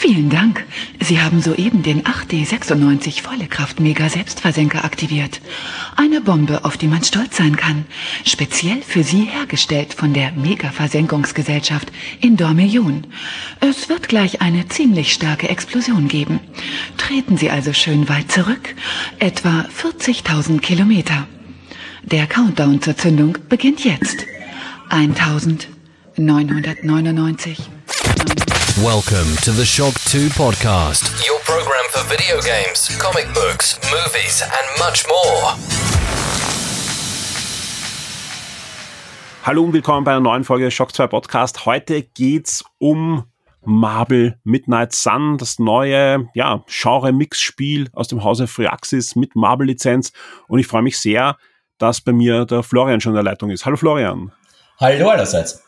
Vielen Dank. Sie haben soeben den 8D96 volle Kraft Mega Selbstversenker aktiviert. Eine Bombe, auf die man stolz sein kann. Speziell für Sie hergestellt von der Mega Versenkungsgesellschaft in Dormillion. Es wird gleich eine ziemlich starke Explosion geben. Treten Sie also schön weit zurück. Etwa 40.000 Kilometer. Der Countdown zur Zündung beginnt jetzt. 1999. Welcome to the Shock 2 podcast, your program for video games, comic books, movies, and much more. Hallo und willkommen bei einer neuen Folge des Shock 2 Podcast. Heute geht's um Marble Midnight Sun, das neue ja, Genre-Mix-Spiel aus dem Hause Firaxis mit Marble-Lizenz. Und ich freue mich sehr, dass bei mir der Florian schon in der Leitung ist. Hallo Florian. Hallo allerseits.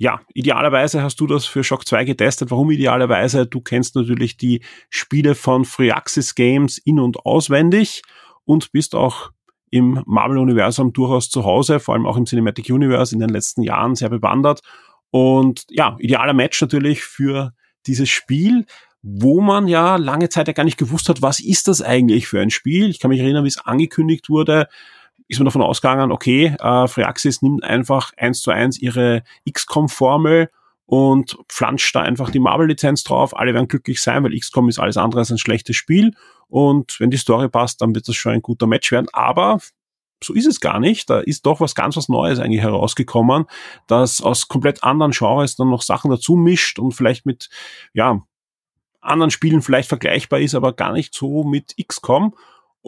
Ja, idealerweise hast du das für Shock 2 getestet. Warum idealerweise? Du kennst natürlich die Spiele von Freaxis Games in- und auswendig und bist auch im Marvel-Universum durchaus zu Hause, vor allem auch im Cinematic Universe in den letzten Jahren sehr bewandert. Und ja, idealer Match natürlich für dieses Spiel, wo man ja lange Zeit ja gar nicht gewusst hat, was ist das eigentlich für ein Spiel. Ich kann mich erinnern, wie es angekündigt wurde ist man davon ausgegangen, okay, äh, Freaxis nimmt einfach eins zu eins ihre XCOM-Formel und pflanscht da einfach die Marvel-Lizenz drauf. Alle werden glücklich sein, weil XCOM ist alles andere als ein schlechtes Spiel. Und wenn die Story passt, dann wird das schon ein guter Match werden. Aber so ist es gar nicht. Da ist doch was ganz was Neues eigentlich herausgekommen, das aus komplett anderen Genres dann noch Sachen dazu mischt und vielleicht mit, ja, anderen Spielen vielleicht vergleichbar ist, aber gar nicht so mit XCOM.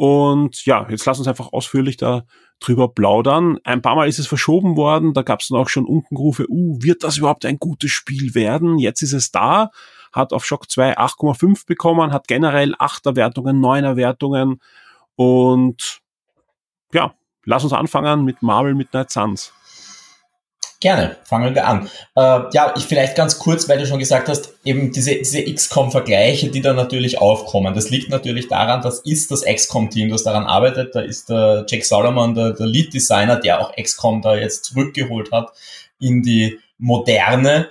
Und ja, jetzt lass uns einfach ausführlich da drüber plaudern. Ein paar Mal ist es verschoben worden, da gab es dann auch schon Unkenrufe, uh, wird das überhaupt ein gutes Spiel werden? Jetzt ist es da, hat auf Shock 2 8,5 bekommen, hat generell 8er Wertungen, 9er Wertungen und ja, lass uns anfangen mit Marvel Midnight Suns. Gerne, fangen wir an. Äh, ja, ich vielleicht ganz kurz, weil du schon gesagt hast, eben diese, diese XCOM-Vergleiche, die da natürlich aufkommen. Das liegt natürlich daran, das ist das XCOM-Team, das daran arbeitet. Da ist der Jack Solomon, der, der Lead-Designer, der auch XCOM da jetzt zurückgeholt hat in die Moderne.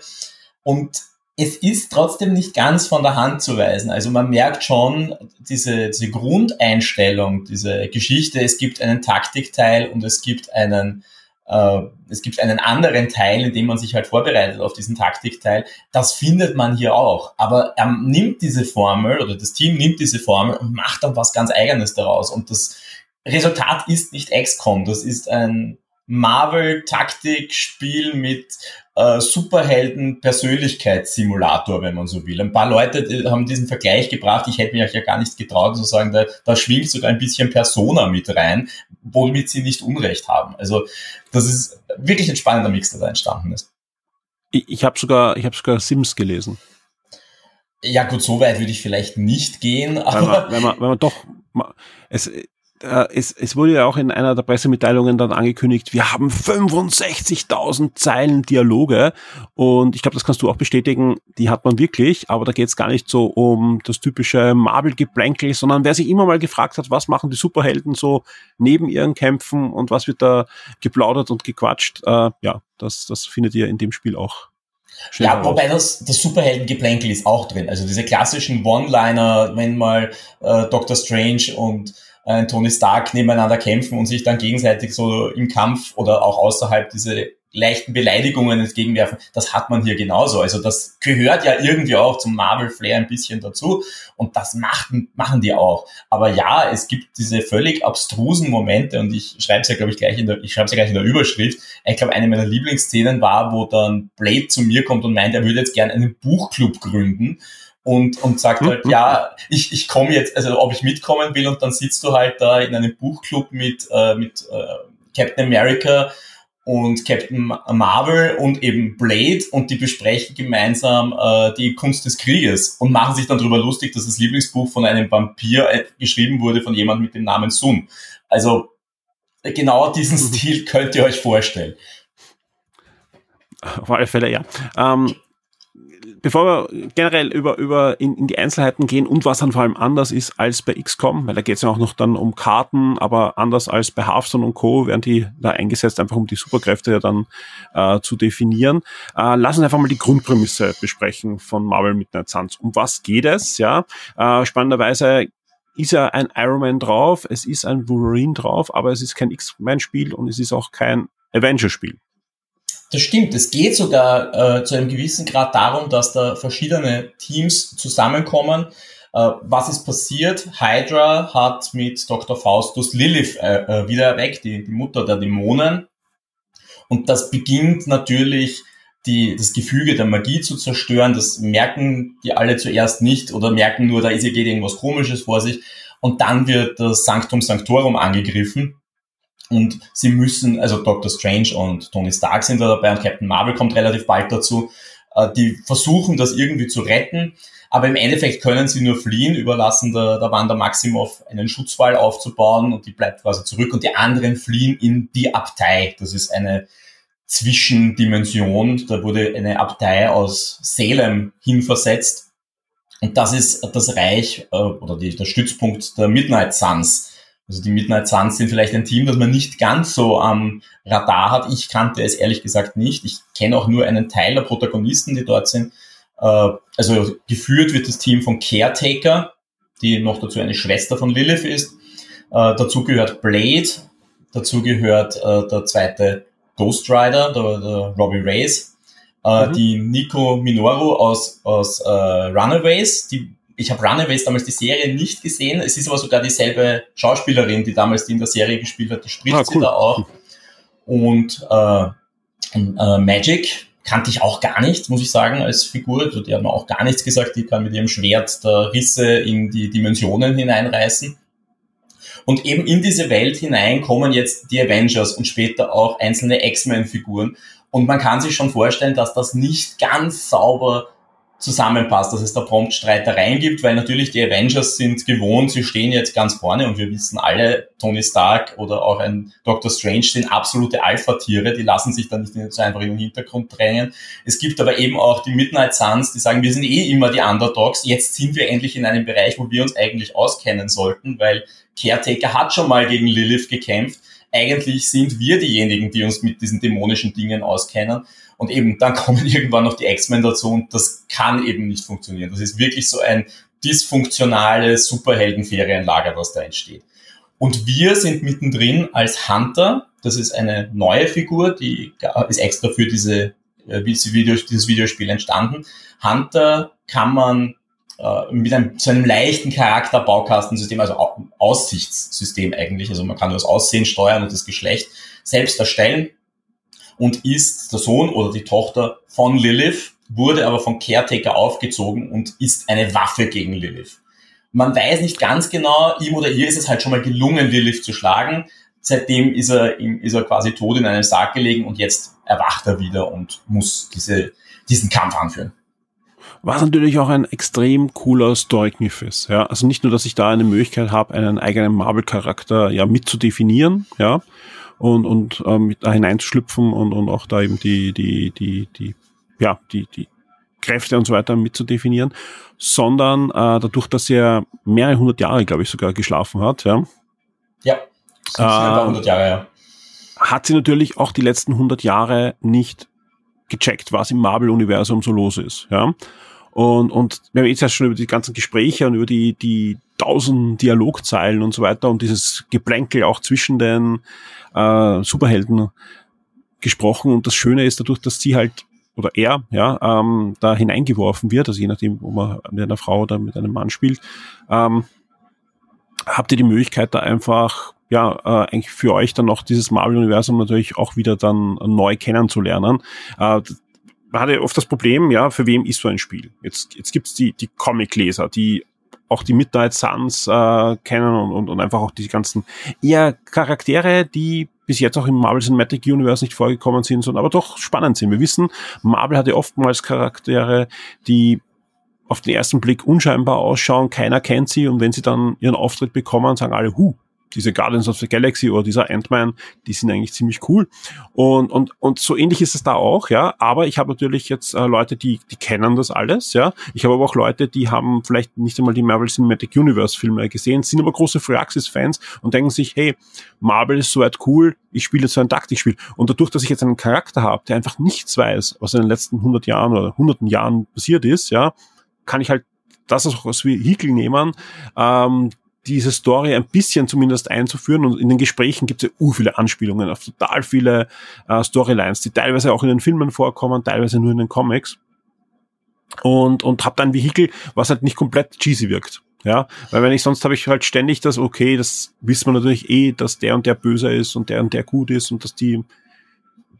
Und es ist trotzdem nicht ganz von der Hand zu weisen. Also man merkt schon diese, diese Grundeinstellung, diese Geschichte, es gibt einen Taktikteil und es gibt einen es gibt einen anderen Teil, in dem man sich halt vorbereitet auf diesen Taktikteil. Das findet man hier auch. Aber er nimmt diese Formel oder das Team nimmt diese Formel und macht dann was ganz Eigenes daraus. Und das Resultat ist nicht XCOM. Das ist ein Marvel-Taktik-Spiel mit äh, Superhelden-Persönlichkeitssimulator, wenn man so will. Ein paar Leute haben diesen Vergleich gebracht, ich hätte mich ja gar nicht getraut zu sagen, da, da schwingt sogar ein bisschen Persona mit rein, womit sie nicht Unrecht haben. Also das ist wirklich ein spannender Mix, der da entstanden ist. Ich, ich habe sogar, ich hab sogar Sims gelesen. Ja gut, so weit würde ich vielleicht nicht gehen, aber... Wenn man, wenn man, wenn man doch... Es, äh, es, es wurde ja auch in einer der Pressemitteilungen dann angekündigt, wir haben 65.000 Zeilen Dialoge. Und ich glaube, das kannst du auch bestätigen, die hat man wirklich, aber da geht es gar nicht so um das typische Marvel-Geplänkel, sondern wer sich immer mal gefragt hat, was machen die Superhelden so neben ihren Kämpfen und was wird da geplaudert und gequatscht, äh, ja, das, das findet ihr in dem Spiel auch ja, wobei das, das Superhelden-Geplänkel ist auch drin. Also diese klassischen One-Liner, wenn mal äh, Doctor Strange und äh, Tony Stark nebeneinander kämpfen und sich dann gegenseitig so im Kampf oder auch außerhalb diese leichten Beleidigungen entgegenwerfen, das hat man hier genauso. Also das gehört ja irgendwie auch zum Marvel-Flair ein bisschen dazu und das machen, machen die auch. Aber ja, es gibt diese völlig abstrusen Momente und ich schreibe es ja, glaube ich, gleich in der, ich schreibe ja gleich in der Überschrift. Ich glaube, eine meiner Lieblingsszenen war, wo dann Blade zu mir kommt und meint, er würde jetzt gerne einen Buchclub gründen und, und sagt halt, mhm. ja, ich, ich komme jetzt, also ob ich mitkommen will und dann sitzt du halt da in einem Buchclub mit, äh, mit äh, Captain America und Captain Marvel und eben Blade und die besprechen gemeinsam äh, die Kunst des Krieges und machen sich dann darüber lustig, dass das Lieblingsbuch von einem Vampir äh, geschrieben wurde von jemandem mit dem Namen Sun. Also genau diesen mhm. Stil könnt ihr euch vorstellen. Auf alle Fälle, ja. Ähm, bevor wir generell über, über in, in die Einzelheiten gehen und was dann vor allem anders ist als bei XCOM, weil da geht es ja auch noch dann um Karten, aber anders als bei Hearthstone und Co. werden die da eingesetzt, einfach um die Superkräfte ja dann äh, zu definieren. Äh, lass uns einfach mal die Grundprämisse besprechen von Marvel Midnight Suns. Um was geht es? Ja, äh, spannenderweise ist ja ein Iron Man drauf, es ist ein Wolverine drauf, aber es ist kein X-Men-Spiel und es ist auch kein Avenger-Spiel. Das stimmt. Es geht sogar äh, zu einem gewissen Grad darum, dass da verschiedene Teams zusammenkommen. Äh, was ist passiert? Hydra hat mit Dr. Faustus Lilith äh, äh, wieder erweckt, die, die Mutter der Dämonen. Und das beginnt natürlich die, das Gefüge der Magie zu zerstören. Das merken die alle zuerst nicht oder merken nur, da ist ja geht irgendwas Komisches vor sich. Und dann wird das Sanctum Sanctorum angegriffen. Und sie müssen, also Doctor Strange und Tony Stark sind da dabei und Captain Marvel kommt relativ bald dazu. Äh, die versuchen das irgendwie zu retten, aber im Endeffekt können sie nur fliehen, überlassen der, der Wanda Maximoff einen Schutzwall aufzubauen und die bleibt quasi zurück und die anderen fliehen in die Abtei. Das ist eine Zwischendimension. Da wurde eine Abtei aus Salem hinversetzt. Und das ist das Reich äh, oder die, der Stützpunkt der Midnight Suns. Also die Midnight Suns sind vielleicht ein Team, das man nicht ganz so am Radar hat. Ich kannte es ehrlich gesagt nicht. Ich kenne auch nur einen Teil der Protagonisten, die dort sind. Äh, also geführt wird das Team von Caretaker, die noch dazu eine Schwester von Lilith ist. Äh, dazu gehört Blade, dazu gehört äh, der zweite Ghost Rider, der, der Robbie Reyes, mhm. die Nico Minoru aus, aus Runaways, die ich habe Runaways damals die Serie nicht gesehen. Es ist aber sogar dieselbe Schauspielerin, die damals die in der Serie gespielt hat. Die spricht ah, cool. sie da auch. Und äh, äh, Magic kannte ich auch gar nicht, muss ich sagen, als Figur. Also die hat mir auch gar nichts gesagt. Die kann mit ihrem Schwert da Risse in die Dimensionen hineinreißen. Und eben in diese Welt hinein kommen jetzt die Avengers und später auch einzelne X-Men-Figuren. Und man kann sich schon vorstellen, dass das nicht ganz sauber zusammenpasst, dass es da prompt Streitereien gibt, weil natürlich die Avengers sind gewohnt, sie stehen jetzt ganz vorne und wir wissen alle, Tony Stark oder auch ein Doctor Strange sind absolute Alpha-Tiere, die lassen sich dann nicht so einfach in den Hintergrund drängen. Es gibt aber eben auch die Midnight Suns, die sagen, wir sind eh immer die Underdogs, jetzt sind wir endlich in einem Bereich, wo wir uns eigentlich auskennen sollten, weil Caretaker hat schon mal gegen Lilith gekämpft. Eigentlich sind wir diejenigen, die uns mit diesen dämonischen Dingen auskennen. Und eben dann kommen irgendwann noch die X-Men dazu und das kann eben nicht funktionieren. Das ist wirklich so ein dysfunktionales Superheldenferienlager, was da entsteht. Und wir sind mittendrin als Hunter. Das ist eine neue Figur, die ist extra für diese, äh, dieses Videospiel entstanden. Hunter kann man äh, mit einem, so einem leichten Charakterbaukastensystem, also Aussichtssystem eigentlich, also man kann das Aussehen steuern und das Geschlecht selbst erstellen und ist der Sohn oder die Tochter von Lilith, wurde aber von Caretaker aufgezogen und ist eine Waffe gegen Lilith. Man weiß nicht ganz genau, ihm oder ihr ist es halt schon mal gelungen, Lilith zu schlagen. Seitdem ist er, ist er quasi tot in einem Sarg gelegen und jetzt erwacht er wieder und muss diese, diesen Kampf anführen. Was natürlich auch ein extrem cooler Story-Kniff ist. Ja? Also nicht nur, dass ich da eine Möglichkeit habe, einen eigenen Marvel-Charakter ja mitzudefinieren, ja, und, und ähm, da hineinzuschlüpfen und, und auch da eben die, die, die, die, ja, die, die Kräfte und so weiter mitzudefinieren, sondern äh, dadurch, dass er mehrere hundert Jahre, glaube ich, sogar geschlafen hat, ja. Ja, äh, 100 Jahre, ja. Hat sie natürlich auch die letzten 100 Jahre nicht gecheckt, was im Marvel-Universum so los ist, ja. Und, und wir haben jetzt ja schon über die ganzen Gespräche und über die, die tausend Dialogzeilen und so weiter und dieses Geplänkel auch zwischen den äh, Superhelden gesprochen. Und das Schöne ist dadurch, dass sie halt oder er ja ähm, da hineingeworfen wird, also je nachdem, ob man mit einer Frau oder mit einem Mann spielt, ähm, habt ihr die Möglichkeit, da einfach ja äh, eigentlich für euch dann noch dieses Marvel-Universum natürlich auch wieder dann neu kennenzulernen. Äh, hatte oft das Problem, ja, für wem ist so ein Spiel? Jetzt, jetzt gibt's die, die Comic-Leser, die auch die Midnight Suns äh, kennen und, und, und einfach auch die ganzen eher Charaktere, die bis jetzt auch im Marvel Cinematic Universe nicht vorgekommen sind, sondern aber doch spannend sind. Wir wissen, Marvel hatte oftmals Charaktere, die auf den ersten Blick unscheinbar ausschauen, keiner kennt sie und wenn sie dann ihren Auftritt bekommen, sagen alle, hu, diese Guardians of the Galaxy oder dieser Ant-Man, die sind eigentlich ziemlich cool. Und, und, und so ähnlich ist es da auch, ja. Aber ich habe natürlich jetzt äh, Leute, die, die kennen das alles, ja. Ich habe aber auch Leute, die haben vielleicht nicht einmal die Marvel Cinematic Universe Filme gesehen, sind aber große Firaxis-Fans und denken sich, hey, Marvel ist so weit cool, ich spiele jetzt so ein Taktikspiel. Und dadurch, dass ich jetzt einen Charakter habe, der einfach nichts weiß, was in den letzten 100 Jahren oder hunderten Jahren passiert ist, ja, kann ich halt das auch als Vehikel nehmen, ähm, diese Story ein bisschen zumindest einzuführen. Und in den Gesprächen gibt es ja ur viele Anspielungen auf total viele äh, Storylines, die teilweise auch in den Filmen vorkommen, teilweise nur in den Comics. Und, und habe dann ein Vehikel, was halt nicht komplett cheesy wirkt. Ja, weil wenn ich sonst habe ich halt ständig das, okay, das wissen wir natürlich eh, dass der und der böse ist und der und der gut ist und dass die,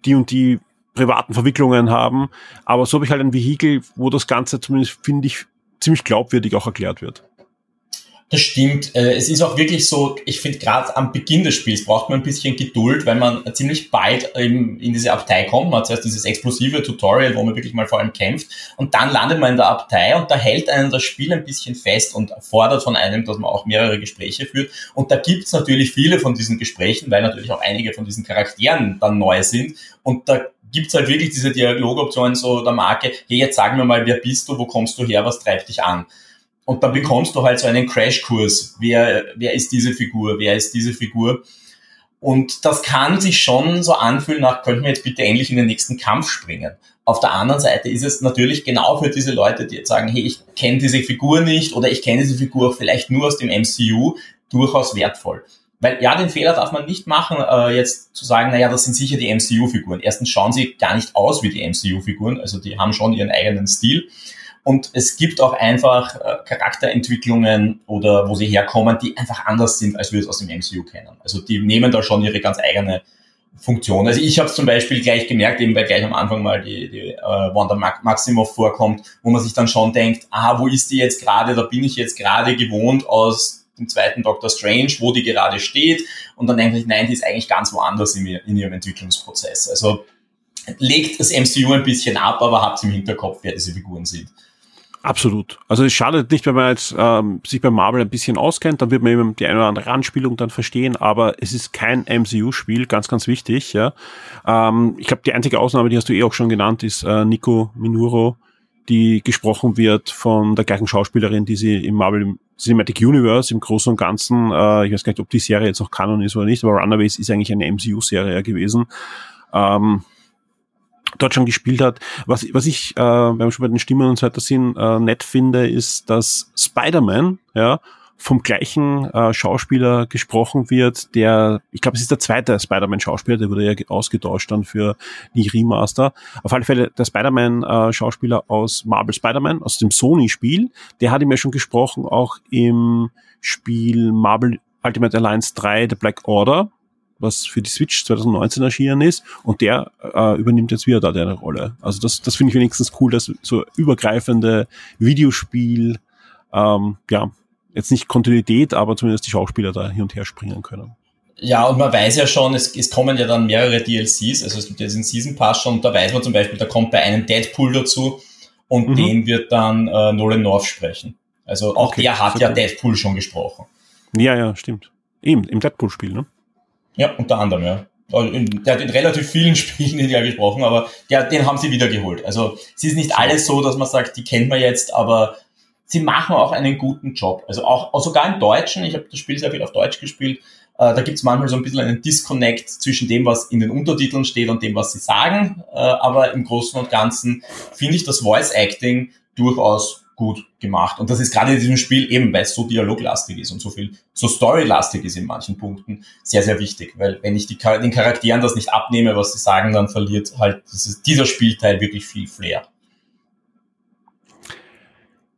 die und die privaten Verwicklungen haben. Aber so habe ich halt ein Vehikel, wo das Ganze zumindest, finde ich, ziemlich glaubwürdig auch erklärt wird. Das stimmt. Äh, es ist auch wirklich so, ich finde gerade am Beginn des Spiels braucht man ein bisschen Geduld, weil man ziemlich bald in diese Abtei kommt. Man hat zuerst dieses explosive Tutorial, wo man wirklich mal vor allem kämpft. Und dann landet man in der Abtei und da hält einen das Spiel ein bisschen fest und fordert von einem, dass man auch mehrere Gespräche führt. Und da gibt's natürlich viele von diesen Gesprächen, weil natürlich auch einige von diesen Charakteren dann neu sind. Und da gibt's halt wirklich diese Dialogoptionen so der Marke, hey, jetzt sag mir mal, wer bist du, wo kommst du her, was treibt dich an? Und dann bekommst du halt so einen Crashkurs. Wer, wer ist diese Figur? Wer ist diese Figur? Und das kann sich schon so anfühlen nach, könnten wir jetzt bitte endlich in den nächsten Kampf springen. Auf der anderen Seite ist es natürlich genau für diese Leute, die jetzt sagen, hey, ich kenne diese Figur nicht oder ich kenne diese Figur vielleicht nur aus dem MCU, durchaus wertvoll. Weil ja, den Fehler darf man nicht machen, äh, jetzt zu sagen, naja, das sind sicher die MCU-Figuren. Erstens schauen sie gar nicht aus wie die MCU-Figuren, also die haben schon ihren eigenen Stil. Und es gibt auch einfach äh, Charakterentwicklungen oder wo sie herkommen, die einfach anders sind, als wir es aus dem MCU kennen. Also die nehmen da schon ihre ganz eigene Funktion. Also ich habe zum Beispiel gleich gemerkt, eben weil gleich am Anfang mal die, die äh, Wanda Maximoff vorkommt, wo man sich dann schon denkt, ah, wo ist die jetzt gerade? Da bin ich jetzt gerade gewohnt aus dem zweiten Doctor Strange, wo die gerade steht. Und dann denke ich, nein, die ist eigentlich ganz woanders in, in ihrem Entwicklungsprozess. Also legt das MCU ein bisschen ab, aber habt im Hinterkopf, wer diese Figuren sind. Absolut. Also es schadet nicht, wenn man jetzt ähm, sich bei Marvel ein bisschen auskennt, dann wird man eben die eine oder andere Anspielung dann verstehen, aber es ist kein MCU-Spiel, ganz, ganz wichtig. Ja. Ähm, ich glaube, die einzige Ausnahme, die hast du eh auch schon genannt, ist äh, Nico Minuro, die gesprochen wird von der gleichen Schauspielerin, die sie im Marvel Cinematic Universe im Großen und Ganzen, äh, ich weiß gar nicht, ob die Serie jetzt noch Kanon ist oder nicht, aber Runaways ist eigentlich eine MCU-Serie gewesen. Ähm, dort schon gespielt hat. Was, was ich, äh, wenn wir schon bei den Stimmen und so weiter sind, äh, nett finde, ist, dass Spider-Man, ja, vom gleichen äh, Schauspieler gesprochen wird, der, ich glaube, es ist der zweite Spider-Man-Schauspieler, der wurde ja ausgetauscht dann für die Remaster. Auf alle Fälle der Spider-Man-Schauspieler aus Marvel Spider-Man, aus dem Sony-Spiel, der hat ihm ja schon gesprochen, auch im Spiel Marvel Ultimate Alliance 3, The Black Order, was für die Switch 2019 erschienen ist und der äh, übernimmt jetzt wieder da eine Rolle. Also das, das finde ich wenigstens cool, dass so übergreifende Videospiel, ähm, ja, jetzt nicht Kontinuität, aber zumindest die Schauspieler da hin und her springen können. Ja, und man weiß ja schon, es, es kommen ja dann mehrere DLCs, also es gibt ja diesen Season Pass schon, da weiß man zum Beispiel, da kommt bei einem Deadpool dazu und mhm. den wird dann äh, Nolan North sprechen. Also auch okay, der hat super. ja Deadpool schon gesprochen. Ja, ja, stimmt. Eben, im Deadpool-Spiel, ne? Ja, unter anderem, ja. Also der hat in relativ vielen Spielen in ja gesprochen, aber der, den haben sie wieder geholt. Also es ist nicht alles so, dass man sagt, die kennt man jetzt, aber sie machen auch einen guten Job. Also auch, auch sogar im Deutschen, ich habe das Spiel sehr viel auf Deutsch gespielt, äh, da gibt es manchmal so ein bisschen einen Disconnect zwischen dem, was in den Untertiteln steht und dem, was sie sagen. Äh, aber im Großen und Ganzen finde ich das Voice Acting durchaus gut gemacht. Und das ist gerade in diesem Spiel eben, weil es so dialoglastig ist und so viel, so storylastig ist in manchen Punkten, sehr, sehr wichtig. Weil wenn ich die, den Charakteren das nicht abnehme, was sie sagen, dann verliert halt dieses, dieser Spielteil wirklich viel Flair.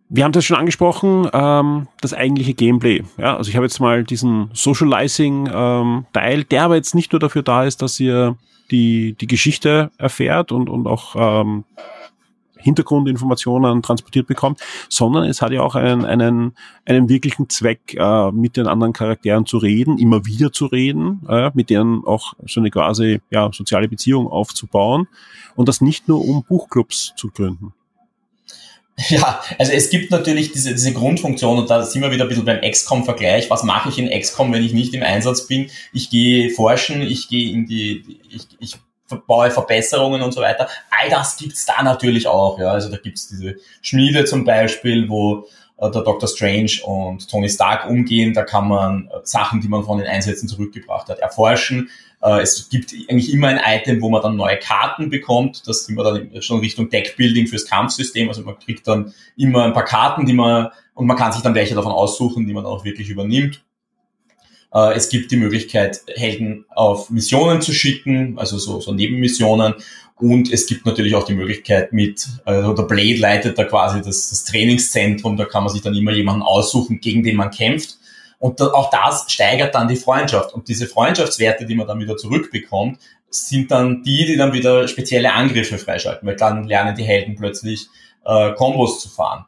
Wir haben das schon angesprochen, ähm, das eigentliche Gameplay. Ja, also ich habe jetzt mal diesen Socializing-Teil, ähm, der aber jetzt nicht nur dafür da ist, dass ihr die, die Geschichte erfährt und, und auch ähm, Hintergrundinformationen transportiert bekommt, sondern es hat ja auch einen, einen, einen wirklichen Zweck, äh, mit den anderen Charakteren zu reden, immer wieder zu reden, äh, mit denen auch so eine quasi ja, soziale Beziehung aufzubauen und das nicht nur um Buchclubs zu gründen. Ja, also es gibt natürlich diese, diese Grundfunktion und da sind wir wieder ein bisschen beim XCOM-Vergleich. Was mache ich in XCOM, wenn ich nicht im Einsatz bin? Ich gehe forschen, ich gehe in die, ich, ich baue Verbesserungen und so weiter. All das gibt's da natürlich auch. Ja. Also da gibt's diese Schmiede zum Beispiel, wo äh, der Dr. Strange und Tony Stark umgehen. Da kann man äh, Sachen, die man von den Einsätzen zurückgebracht hat, erforschen. Äh, es gibt eigentlich immer ein Item, wo man dann neue Karten bekommt. Das sind wir dann schon Richtung Deckbuilding fürs Kampfsystem. Also man kriegt dann immer ein paar Karten, die man, und man kann sich dann welche davon aussuchen, die man auch wirklich übernimmt. Äh, es gibt die Möglichkeit, Helden auf Missionen zu schicken, also so, so Nebenmissionen. Und es gibt natürlich auch die Möglichkeit mit, also der Blade leitet da quasi das, das Trainingszentrum, da kann man sich dann immer jemanden aussuchen, gegen den man kämpft. Und da, auch das steigert dann die Freundschaft. Und diese Freundschaftswerte, die man dann wieder zurückbekommt, sind dann die, die dann wieder spezielle Angriffe freischalten, weil dann lernen die Helden plötzlich äh, Kombos zu fahren.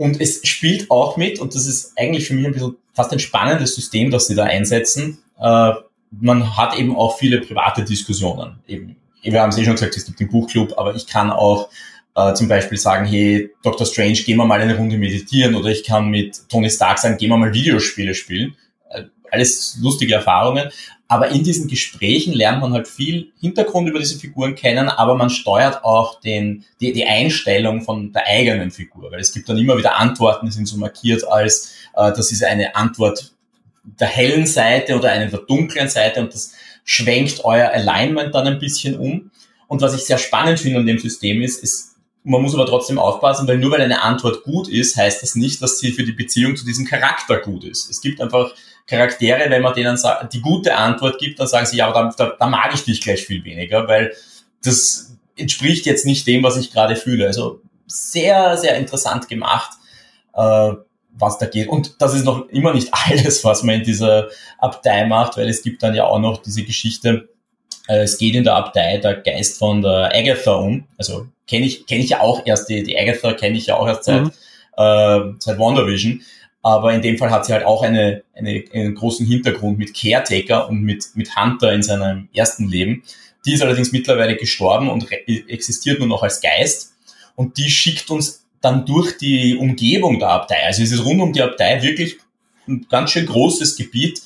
Und es spielt auch mit, und das ist eigentlich für mich ein bisschen fast ein spannendes System, das sie da einsetzen. Äh, man hat eben auch viele private Diskussionen. Eben, wir haben es eh schon gesagt, es gibt den Buchclub, aber ich kann auch äh, zum Beispiel sagen, hey, Dr. Strange, gehen wir mal eine Runde meditieren oder ich kann mit Tony Stark sagen, gehen wir mal Videospiele spielen. Alles lustige Erfahrungen. Aber in diesen Gesprächen lernt man halt viel Hintergrund über diese Figuren kennen, aber man steuert auch den, die, die Einstellung von der eigenen Figur. Weil es gibt dann immer wieder Antworten, die sind so markiert als, äh, das ist eine Antwort der hellen Seite oder eine der dunklen Seite und das schwenkt euer Alignment dann ein bisschen um. Und was ich sehr spannend finde an dem System ist, ist, man muss aber trotzdem aufpassen, weil nur weil eine Antwort gut ist, heißt das nicht, dass sie für die Beziehung zu diesem Charakter gut ist. Es gibt einfach Charaktere, wenn man denen die gute Antwort gibt, dann sagen sie, ja, aber da, da, da mag ich dich gleich viel weniger, weil das entspricht jetzt nicht dem, was ich gerade fühle. Also sehr, sehr interessant gemacht, äh, was da geht. Und das ist noch immer nicht alles, was man in dieser Abtei macht, weil es gibt dann ja auch noch diese Geschichte, äh, es geht in der Abtei der Geist von der Agatha um. Also kenne ich, kenne ich ja auch erst, die, die Agatha kenne ich ja auch erst seit, mhm. äh, seit WandaVision. Aber in dem Fall hat sie halt auch eine, eine, einen großen Hintergrund mit Caretaker und mit, mit Hunter in seinem ersten Leben. Die ist allerdings mittlerweile gestorben und existiert nur noch als Geist. Und die schickt uns dann durch die Umgebung der Abtei. Also es ist rund um die Abtei wirklich ein ganz schön großes Gebiet,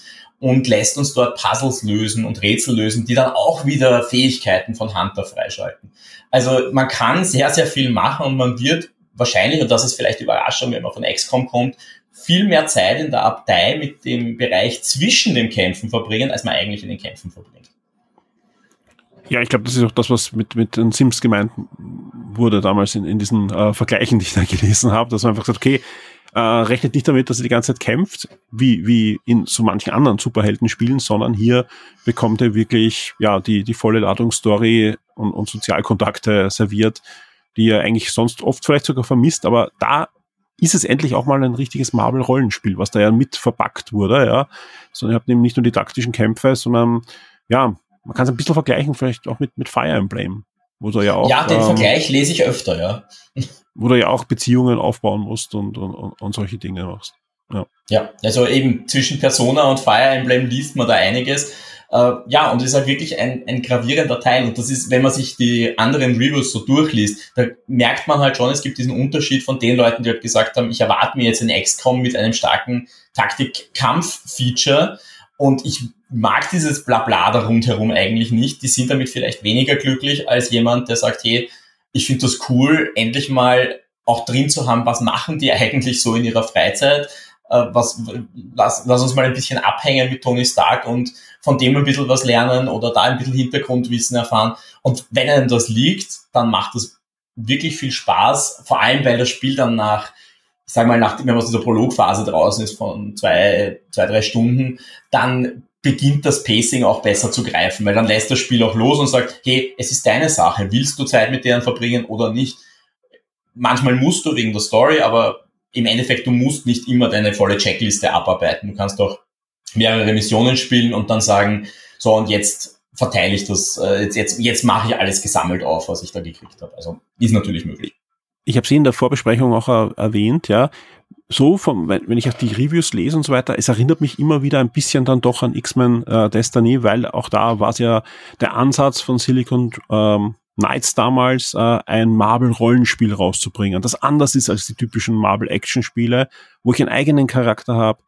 und lässt uns dort Puzzles lösen und Rätsel lösen, die dann auch wieder Fähigkeiten von Hunter freischalten. Also man kann sehr, sehr viel machen und man wird wahrscheinlich, und das ist vielleicht Überraschung, wenn man von XCOM kommt, viel mehr Zeit in der Abtei mit dem Bereich zwischen den Kämpfen verbringen, als man eigentlich in den Kämpfen verbringt. Ja, ich glaube, das ist auch das, was mit, mit den Sims gemeint wurde damals in, in diesen äh, Vergleichen, die ich da gelesen habe, dass man einfach sagt, okay, äh, rechnet nicht damit, dass er die ganze Zeit kämpft, wie, wie in so manchen anderen Superhelden-Spielen, sondern hier bekommt er wirklich ja die, die volle Ladungsstory und, und Sozialkontakte serviert, die er eigentlich sonst oft vielleicht sogar vermisst, aber da ist es endlich auch mal ein richtiges Marvel-Rollenspiel, was da ja mit verpackt wurde, ja. Sondern ihr habt eben nicht nur die taktischen Kämpfe, sondern ja, man kann es ein bisschen vergleichen, vielleicht auch mit, mit Fire Emblem. Wo du ja auch. Ja, den ähm, Vergleich lese ich öfter, ja wo du ja auch Beziehungen aufbauen musst und, und, und solche Dinge machst. Ja. ja, also eben zwischen Persona und Fire Emblem liest man da einiges. Äh, ja, und es ist halt wirklich ein, ein gravierender Teil. Und das ist, wenn man sich die anderen Reviews so durchliest, da merkt man halt schon, es gibt diesen Unterschied von den Leuten, die halt gesagt haben, ich erwarte mir jetzt ein XCOM mit einem starken Taktik-Kampf-Feature. Und ich mag dieses Blabla da rundherum eigentlich nicht. Die sind damit vielleicht weniger glücklich als jemand, der sagt, hey, ich finde das cool, endlich mal auch drin zu haben, was machen die eigentlich so in ihrer Freizeit, äh, was, lass, lass uns mal ein bisschen abhängen mit Tony Stark und von dem ein bisschen was lernen oder da ein bisschen Hintergrundwissen erfahren. Und wenn einem das liegt, dann macht das wirklich viel Spaß, vor allem weil das Spiel dann nach, ich sag mal, nach, wenn man aus dieser Prologphase draußen ist von zwei, zwei, drei Stunden, dann beginnt das Pacing auch besser zu greifen, weil dann lässt das Spiel auch los und sagt, hey, es ist deine Sache, willst du Zeit mit denen verbringen oder nicht? Manchmal musst du wegen der Story, aber im Endeffekt, du musst nicht immer deine volle Checkliste abarbeiten. Du kannst auch mehrere Missionen spielen und dann sagen, so und jetzt verteile ich das, äh, jetzt, jetzt, jetzt mache ich alles gesammelt auf, was ich da gekriegt habe. Also ist natürlich möglich. Ich habe sie in der Vorbesprechung auch erwähnt, ja so, vom, wenn ich auch die Reviews lese und so weiter, es erinnert mich immer wieder ein bisschen dann doch an X-Men äh, Destiny, weil auch da war es ja der Ansatz von Silicon ähm, Knights damals, äh, ein Marvel-Rollenspiel rauszubringen, das anders ist als die typischen Marvel-Action-Spiele, wo ich einen eigenen Charakter habe,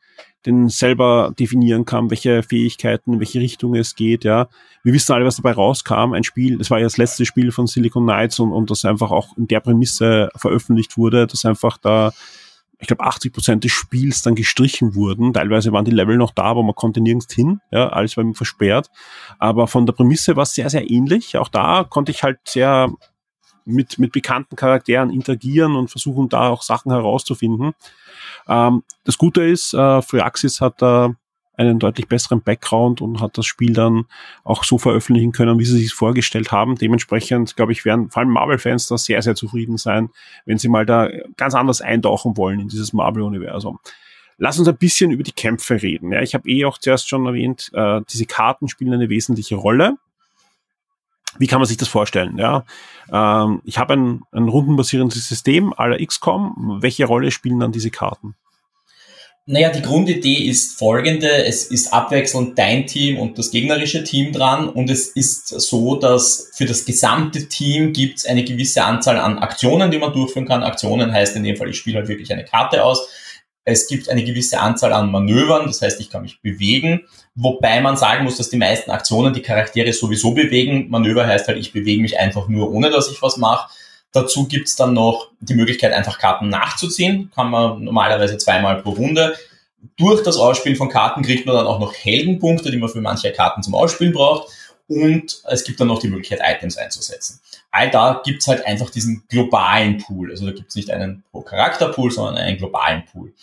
den selber definieren kann, welche Fähigkeiten, in welche Richtung es geht, ja. Wir wissen alle, was dabei rauskam. Ein Spiel, das war ja das letzte Spiel von Silicon Knights und, und das einfach auch in der Prämisse veröffentlicht wurde, dass einfach da ich glaube, 80 Prozent des Spiels dann gestrichen wurden. Teilweise waren die Level noch da, aber man konnte nirgends hin. Ja, alles war ihm versperrt. Aber von der Prämisse war es sehr, sehr ähnlich. Auch da konnte ich halt sehr mit, mit bekannten Charakteren interagieren und versuchen, da auch Sachen herauszufinden. Ähm, das Gute ist, äh, Fryaxis hat da einen deutlich besseren Background und hat das Spiel dann auch so veröffentlichen können, wie sie sich vorgestellt haben. Dementsprechend, glaube ich, werden vor allem Marvel-Fans da sehr, sehr zufrieden sein, wenn sie mal da ganz anders eintauchen wollen in dieses Marvel-Universum. Lass uns ein bisschen über die Kämpfe reden. Ja, ich habe eh auch zuerst schon erwähnt, äh, diese Karten spielen eine wesentliche Rolle. Wie kann man sich das vorstellen? Ja, ähm, ich habe ein, ein rundenbasierendes System aller XCOM. Welche Rolle spielen dann diese Karten? Naja, die Grundidee ist folgende. Es ist abwechselnd dein Team und das gegnerische Team dran und es ist so, dass für das gesamte Team gibt es eine gewisse Anzahl an Aktionen, die man durchführen kann. Aktionen heißt in dem Fall, ich spiele halt wirklich eine Karte aus. Es gibt eine gewisse Anzahl an Manövern, das heißt, ich kann mich bewegen, wobei man sagen muss, dass die meisten Aktionen die Charaktere sowieso bewegen. Manöver heißt halt, ich bewege mich einfach nur, ohne dass ich was mache. Dazu gibt's dann noch die Möglichkeit, einfach Karten nachzuziehen. Kann man normalerweise zweimal pro Runde. Durch das Ausspielen von Karten kriegt man dann auch noch Heldenpunkte, die man für manche Karten zum Ausspielen braucht. Und es gibt dann noch die Möglichkeit, Items einzusetzen. All da gibt's halt einfach diesen globalen Pool. Also da gibt's nicht einen pro Charakter-Pool, sondern einen globalen Pool.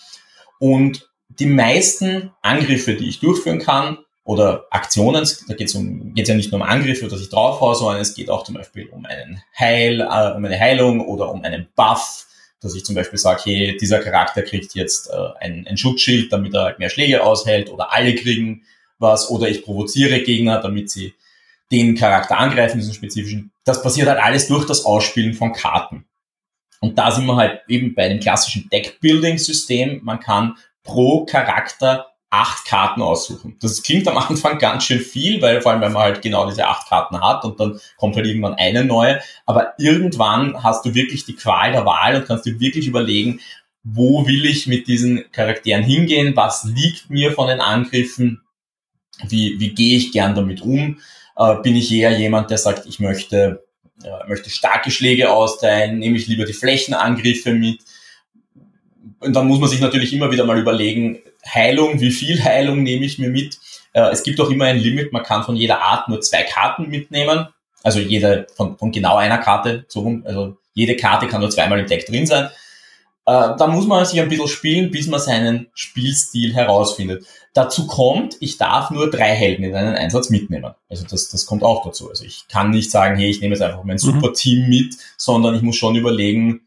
Und die meisten Angriffe, die ich durchführen kann, oder Aktionen, da geht es um, geht's ja nicht nur um Angriffe, dass ich draufhaue, sondern es geht auch zum Beispiel um einen Heil, äh, um eine Heilung oder um einen Buff, dass ich zum Beispiel sage, hey, dieser Charakter kriegt jetzt äh, ein, ein Schutzschild, damit er halt mehr Schläge aushält oder alle kriegen was oder ich provoziere Gegner, damit sie den Charakter angreifen, diesen spezifischen. Das passiert halt alles durch das Ausspielen von Karten. Und da sind wir halt eben bei dem klassischen Deck-Building-System. Man kann pro Charakter acht Karten aussuchen. Das klingt am Anfang ganz schön viel, weil vor allem, wenn man halt genau diese acht Karten hat und dann kommt halt irgendwann eine neue. Aber irgendwann hast du wirklich die Qual der Wahl und kannst dir wirklich überlegen, wo will ich mit diesen Charakteren hingehen? Was liegt mir von den Angriffen? Wie, wie gehe ich gern damit um? Äh, bin ich eher jemand, der sagt, ich möchte, äh, möchte starke Schläge austeilen? Nehme ich lieber die Flächenangriffe mit? Und dann muss man sich natürlich immer wieder mal überlegen, Heilung, wie viel Heilung nehme ich mir mit? Äh, es gibt auch immer ein Limit, man kann von jeder Art nur zwei Karten mitnehmen. Also jede von, von genau einer Karte, so rum. Also jede Karte kann nur zweimal im Deck drin sein. Äh, da muss man sich ein bisschen spielen, bis man seinen Spielstil herausfindet. Dazu kommt, ich darf nur drei Helden in einen Einsatz mitnehmen. Also das, das kommt auch dazu. Also ich kann nicht sagen, hey, ich nehme jetzt einfach mein mhm. super Team mit, sondern ich muss schon überlegen,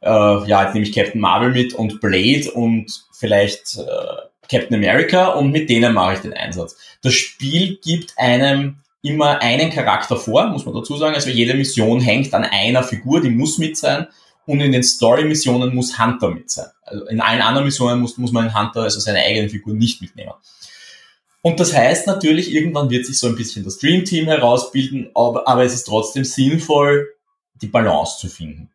äh, ja, jetzt nehme ich Captain Marvel mit und Blade und vielleicht äh, Captain America und mit denen mache ich den Einsatz. Das Spiel gibt einem immer einen Charakter vor, muss man dazu sagen. Also jede Mission hängt an einer Figur, die muss mit sein. Und in den Story-Missionen muss Hunter mit sein. Also in allen anderen Missionen muss, muss man einen Hunter, also seine eigene Figur, nicht mitnehmen. Und das heißt natürlich, irgendwann wird sich so ein bisschen das Dream Team herausbilden, aber, aber es ist trotzdem sinnvoll, die Balance zu finden.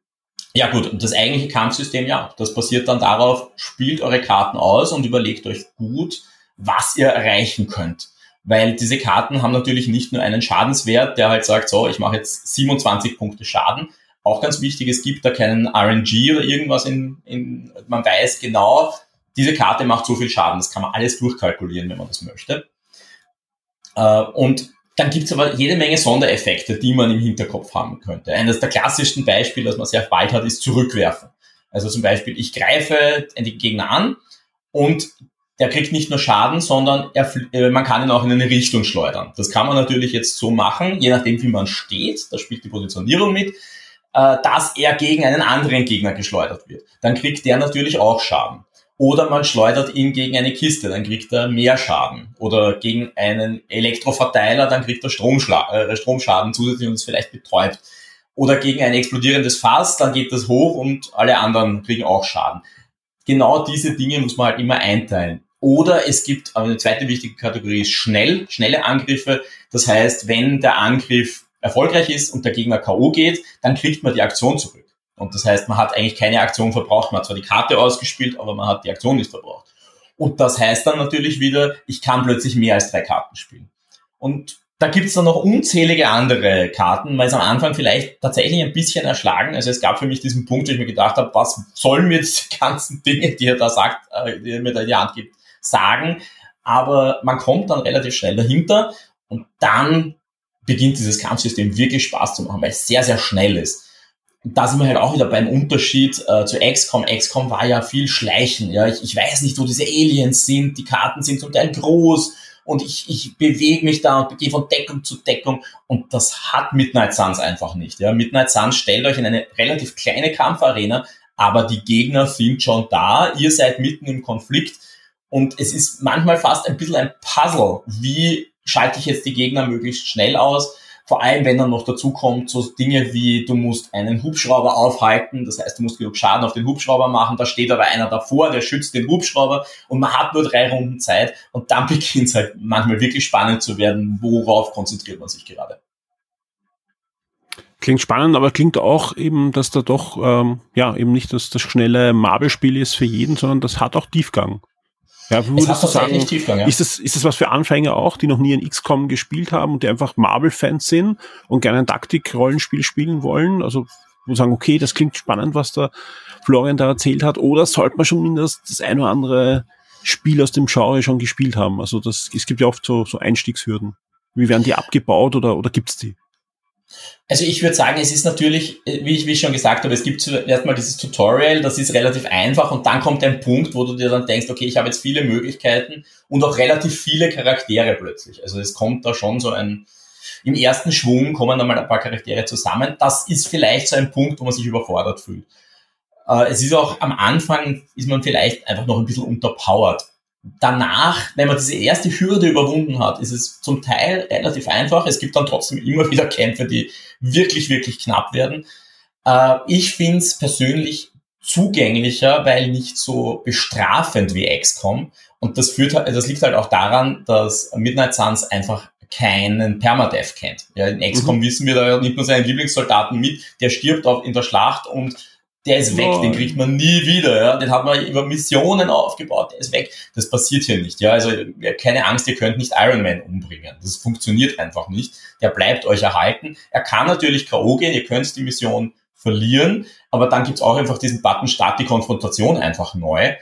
Ja gut, und das eigentliche Kampfsystem, ja, das basiert dann darauf, spielt eure Karten aus und überlegt euch gut, was ihr erreichen könnt. Weil diese Karten haben natürlich nicht nur einen Schadenswert, der halt sagt, so, ich mache jetzt 27 Punkte Schaden. Auch ganz wichtig, es gibt da keinen RNG oder irgendwas in, in man weiß genau, diese Karte macht so viel Schaden. Das kann man alles durchkalkulieren, wenn man das möchte. Äh, und dann gibt's aber jede Menge Sondereffekte, die man im Hinterkopf haben könnte. Eines der klassischsten Beispiele, das man sehr bald hat, ist zurückwerfen. Also zum Beispiel, ich greife den Gegner an und der kriegt nicht nur Schaden, sondern er, äh, man kann ihn auch in eine Richtung schleudern. Das kann man natürlich jetzt so machen, je nachdem wie man steht, da spielt die Positionierung mit, äh, dass er gegen einen anderen Gegner geschleudert wird. Dann kriegt der natürlich auch Schaden. Oder man schleudert ihn gegen eine Kiste, dann kriegt er mehr Schaden. Oder gegen einen Elektroverteiler, dann kriegt er Stromschla äh, Stromschaden zusätzlich und ist vielleicht betäubt. Oder gegen ein explodierendes Fass, dann geht das hoch und alle anderen kriegen auch Schaden. Genau diese Dinge muss man halt immer einteilen. Oder es gibt, eine zweite wichtige Kategorie ist schnell, schnelle Angriffe. Das heißt, wenn der Angriff erfolgreich ist und der Gegner K.O. geht, dann kriegt man die Aktion zurück. Und das heißt, man hat eigentlich keine Aktion verbraucht. Man hat zwar die Karte ausgespielt, aber man hat die Aktion nicht verbraucht. Und das heißt dann natürlich wieder, ich kann plötzlich mehr als drei Karten spielen. Und da gibt's dann noch unzählige andere Karten, weil es am Anfang vielleicht tatsächlich ein bisschen erschlagen. Also es gab für mich diesen Punkt, wo ich mir gedacht habe, was sollen mir die ganzen Dinge, die er da sagt, äh, die er mir da in die Hand gibt, sagen. Aber man kommt dann relativ schnell dahinter und dann beginnt dieses Kampfsystem wirklich Spaß zu machen, weil es sehr, sehr schnell ist da sind wir halt auch wieder beim Unterschied äh, zu XCOM. XCOM war ja viel Schleichen. Ja, ich, ich weiß nicht, wo diese Aliens sind. Die Karten sind zum Teil groß und ich, ich bewege mich da und gehe von Deckung zu Deckung und das hat Midnight Suns einfach nicht. Ja, Midnight Suns stellt euch in eine relativ kleine Kampfarena, aber die Gegner sind schon da. Ihr seid mitten im Konflikt und es ist manchmal fast ein bisschen ein Puzzle. Wie schalte ich jetzt die Gegner möglichst schnell aus? Vor allem, wenn dann noch dazu kommt, so Dinge wie, du musst einen Hubschrauber aufhalten, das heißt, du musst genug Schaden auf den Hubschrauber machen, da steht aber einer davor, der schützt den Hubschrauber und man hat nur drei Runden Zeit und dann beginnt es halt manchmal wirklich spannend zu werden, worauf konzentriert man sich gerade. Klingt spannend, aber klingt auch eben, dass da doch ähm, ja eben nicht das, das schnelle Marble-Spiel ist für jeden, sondern das hat auch Tiefgang. Ja, würdest du sagen, Tiefgang, ja. ist, das, ist das was für Anfänger auch, die noch nie ein XCOM gespielt haben und die einfach Marvel-Fans sind und gerne ein Taktik-Rollenspiel spielen wollen? Also, wo sagen, okay, das klingt spannend, was der Florian da erzählt hat, oder sollte man schon mindestens das ein oder andere Spiel aus dem Genre schon gespielt haben? Also, das, es gibt ja oft so, so Einstiegshürden. Wie werden die abgebaut oder, oder gibt's die? Also ich würde sagen, es ist natürlich, wie ich, wie ich schon gesagt habe, es gibt zuerst mal dieses Tutorial, das ist relativ einfach und dann kommt ein Punkt, wo du dir dann denkst, okay, ich habe jetzt viele Möglichkeiten und auch relativ viele Charaktere plötzlich. Also es kommt da schon so ein, im ersten Schwung kommen dann mal ein paar Charaktere zusammen. Das ist vielleicht so ein Punkt, wo man sich überfordert fühlt. Äh, es ist auch am Anfang, ist man vielleicht einfach noch ein bisschen unterpowered danach, wenn man diese erste Hürde überwunden hat, ist es zum Teil relativ einfach. Es gibt dann trotzdem immer wieder Kämpfe, die wirklich, wirklich knapp werden. Äh, ich finde es persönlich zugänglicher, weil nicht so bestrafend wie XCOM. Und das führt halt, das liegt halt auch daran, dass Midnight Suns einfach keinen Permadeath kennt. Ja, in XCOM mhm. wissen wir, da nimmt man seinen Lieblingssoldaten mit, der stirbt auch in der Schlacht und der ist weg, oh. den kriegt man nie wieder, ja. Den hat man über Missionen aufgebaut, der ist weg. Das passiert hier nicht, ja. Also keine Angst, ihr könnt nicht Iron Man umbringen. Das funktioniert einfach nicht. Der bleibt euch erhalten. Er kann natürlich K.O. gehen, ihr könnt die Mission verlieren, aber dann gibt's auch einfach diesen Button Start die Konfrontation einfach neu.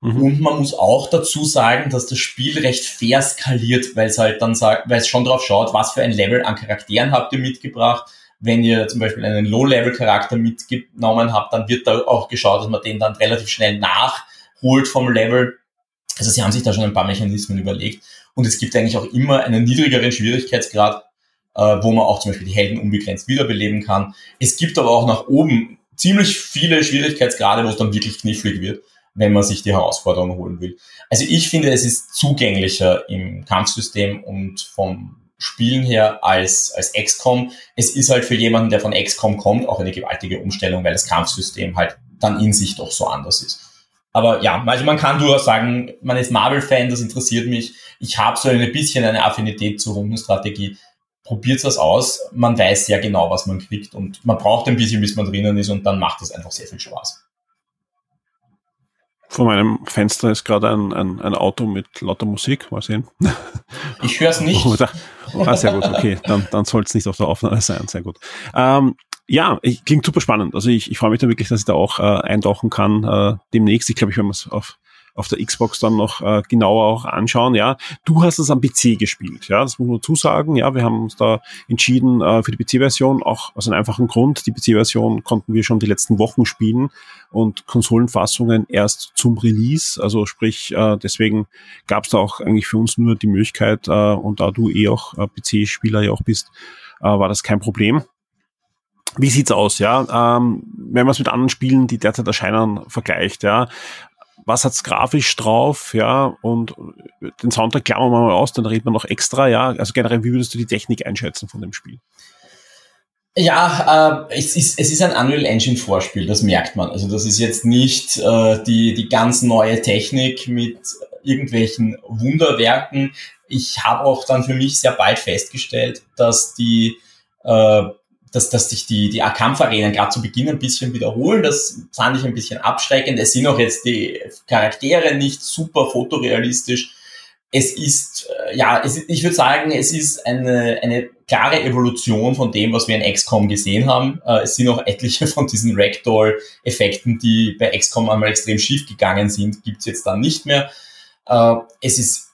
Mhm. Und man muss auch dazu sagen, dass das Spiel recht fair skaliert, weil es halt dann sagt, weil es schon drauf schaut, was für ein Level an Charakteren habt ihr mitgebracht wenn ihr zum Beispiel einen Low-Level-Charakter mitgenommen habt, dann wird da auch geschaut, dass man den dann relativ schnell nachholt vom Level. Also sie haben sich da schon ein paar Mechanismen überlegt. Und es gibt eigentlich auch immer einen niedrigeren Schwierigkeitsgrad, äh, wo man auch zum Beispiel die Helden unbegrenzt wiederbeleben kann. Es gibt aber auch nach oben ziemlich viele Schwierigkeitsgrade, wo es dann wirklich knifflig wird, wenn man sich die Herausforderung holen will. Also ich finde, es ist zugänglicher im Kampfsystem und vom Spielen her als, als XCOM. Es ist halt für jemanden, der von XCOM kommt, auch eine gewaltige Umstellung, weil das Kampfsystem halt dann in sich doch so anders ist. Aber ja, also man kann durchaus sagen, man ist Marvel-Fan, das interessiert mich. Ich habe so ein bisschen eine Affinität zur Rundenstrategie. Probiert das aus. Man weiß sehr genau, was man kriegt und man braucht ein bisschen, bis man drinnen ist und dann macht das einfach sehr viel Spaß. Vor meinem Fenster ist gerade ein, ein, ein Auto mit lauter Musik. Mal sehen. Ich höre es nicht. ah, sehr gut, okay. Dann, dann soll es nicht auf der Aufnahme sein. Sehr gut. Ähm, ja, ich, klingt super spannend. Also ich, ich freue mich da wirklich, dass ich da auch äh, eintauchen kann äh, demnächst. Ich glaube, ich werde mir auf auf der Xbox dann noch äh, genauer auch anschauen. Ja, du hast es am PC gespielt. Ja, das muss man zusagen. Ja, wir haben uns da entschieden äh, für die PC-Version, auch aus einem einfachen Grund. Die PC-Version konnten wir schon die letzten Wochen spielen und Konsolenfassungen erst zum Release. Also sprich, äh, deswegen gab es da auch eigentlich für uns nur die Möglichkeit, äh, und da du eh auch äh, PC-Spieler ja auch bist, äh, war das kein Problem. Wie sieht's aus, ja? Ähm, wenn man es mit anderen Spielen, die derzeit erscheinen, vergleicht, ja, was hat's grafisch drauf, ja, und den Soundtrack klammern wir mal aus, dann reden wir noch extra, ja. Also generell, wie würdest du die Technik einschätzen von dem Spiel? Ja, äh, es, ist, es ist ein Unreal Engine Vorspiel, das merkt man. Also das ist jetzt nicht äh, die, die ganz neue Technik mit irgendwelchen Wunderwerken. Ich habe auch dann für mich sehr bald festgestellt, dass die äh, dass, dass sich die, die Kampfarenen gerade zu Beginn ein bisschen wiederholen. Das fand ich ein bisschen abschreckend. Es sind auch jetzt die Charaktere nicht super fotorealistisch. Es ist, äh, ja, es, ich würde sagen, es ist eine, eine klare Evolution von dem, was wir in XCOM gesehen haben. Äh, es sind auch etliche von diesen Ragdoll-Effekten, die bei XCOM einmal extrem schief gegangen sind, gibt's jetzt dann nicht mehr. Äh, es ist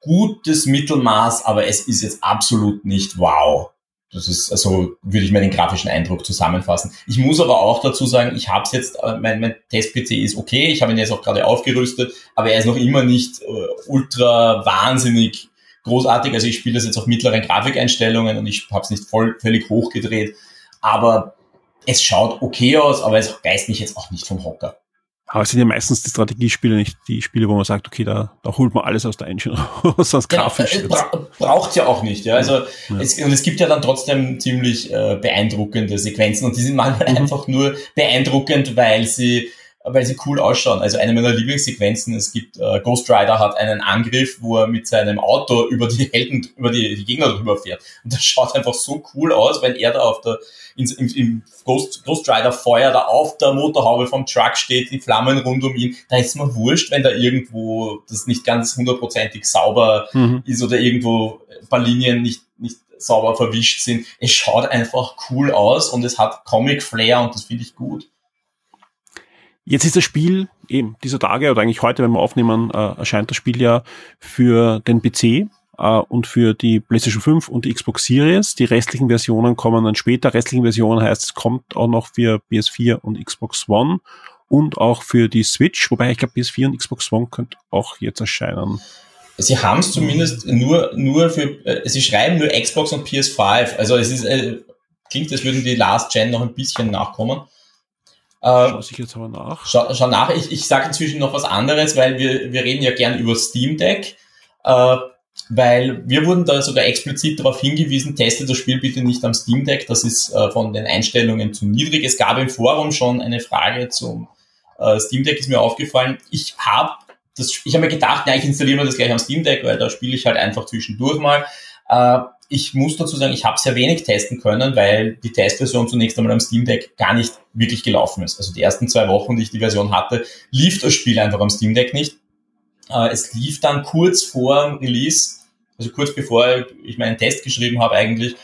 gutes Mittelmaß, aber es ist jetzt absolut nicht wow. Das ist, also würde ich mir den grafischen Eindruck zusammenfassen. Ich muss aber auch dazu sagen, ich habe es jetzt, äh, mein, mein Test-PC ist okay, ich habe ihn jetzt auch gerade aufgerüstet, aber er ist noch immer nicht uh, ultra wahnsinnig großartig. Also ich spiele das jetzt auf mittleren Grafikeinstellungen und ich habe es nicht voll, völlig hochgedreht. Aber es schaut okay aus, aber es reißt mich jetzt auch nicht vom Hocker. Aber es sind ja meistens die Strategiespiele, nicht die Spiele, wo man sagt, okay, da, da holt man alles aus der Engine raus, aus genau, grafisch. Bra braucht ja auch nicht, ja. Also ja. Es, und es gibt ja dann trotzdem ziemlich äh, beeindruckende Sequenzen und die sind manchmal mhm. einfach nur beeindruckend, weil sie weil sie cool ausschauen. Also eine meiner Lieblingssequenzen, es gibt, äh, Ghost Rider hat einen Angriff, wo er mit seinem Auto über die Helden, über die, die Gegner drüber fährt. Und das schaut einfach so cool aus, wenn er da auf der, in, im, im Ghost, Ghost Rider Feuer da auf der Motorhaube vom Truck steht, die Flammen rund um ihn. Da ist mir wurscht, wenn da irgendwo das nicht ganz hundertprozentig sauber mhm. ist oder irgendwo ein paar Linien nicht, nicht sauber verwischt sind. Es schaut einfach cool aus und es hat Comic Flair und das finde ich gut. Jetzt ist das Spiel eben dieser Tage oder eigentlich heute, wenn wir aufnehmen, äh, erscheint das Spiel ja für den PC äh, und für die PlayStation 5 und die Xbox Series. Die restlichen Versionen kommen dann später. Restlichen Versionen heißt, es kommt auch noch für PS4 und Xbox One und auch für die Switch, wobei ich glaube PS4 und Xbox One könnte auch jetzt erscheinen. Sie haben es zumindest nur, nur für, äh, sie schreiben nur Xbox und PS5. Also es ist, äh, klingt, als würden die Last Gen noch ein bisschen nachkommen. Äh, schau ich jetzt aber nach. Schau, schau nach. Ich, ich sage inzwischen noch was anderes, weil wir, wir reden ja gern über Steam Deck. Äh, weil wir wurden da sogar explizit darauf hingewiesen, teste das Spiel bitte nicht am Steam Deck, das ist äh, von den Einstellungen zu niedrig. Es gab im Forum schon eine Frage zum äh, Steam Deck, ist mir aufgefallen. Ich habe das, ich habe mir gedacht, ja, ich installiere mir das gleich am Steam Deck, weil da spiele ich halt einfach zwischendurch mal. Äh, ich muss dazu sagen, ich habe sehr wenig testen können, weil die Testversion zunächst einmal am Steam Deck gar nicht wirklich gelaufen ist. Also die ersten zwei Wochen, die ich die Version hatte, lief das Spiel einfach am Steam Deck nicht. Äh, es lief dann kurz vor Release, also kurz bevor ich meinen Test geschrieben habe eigentlich,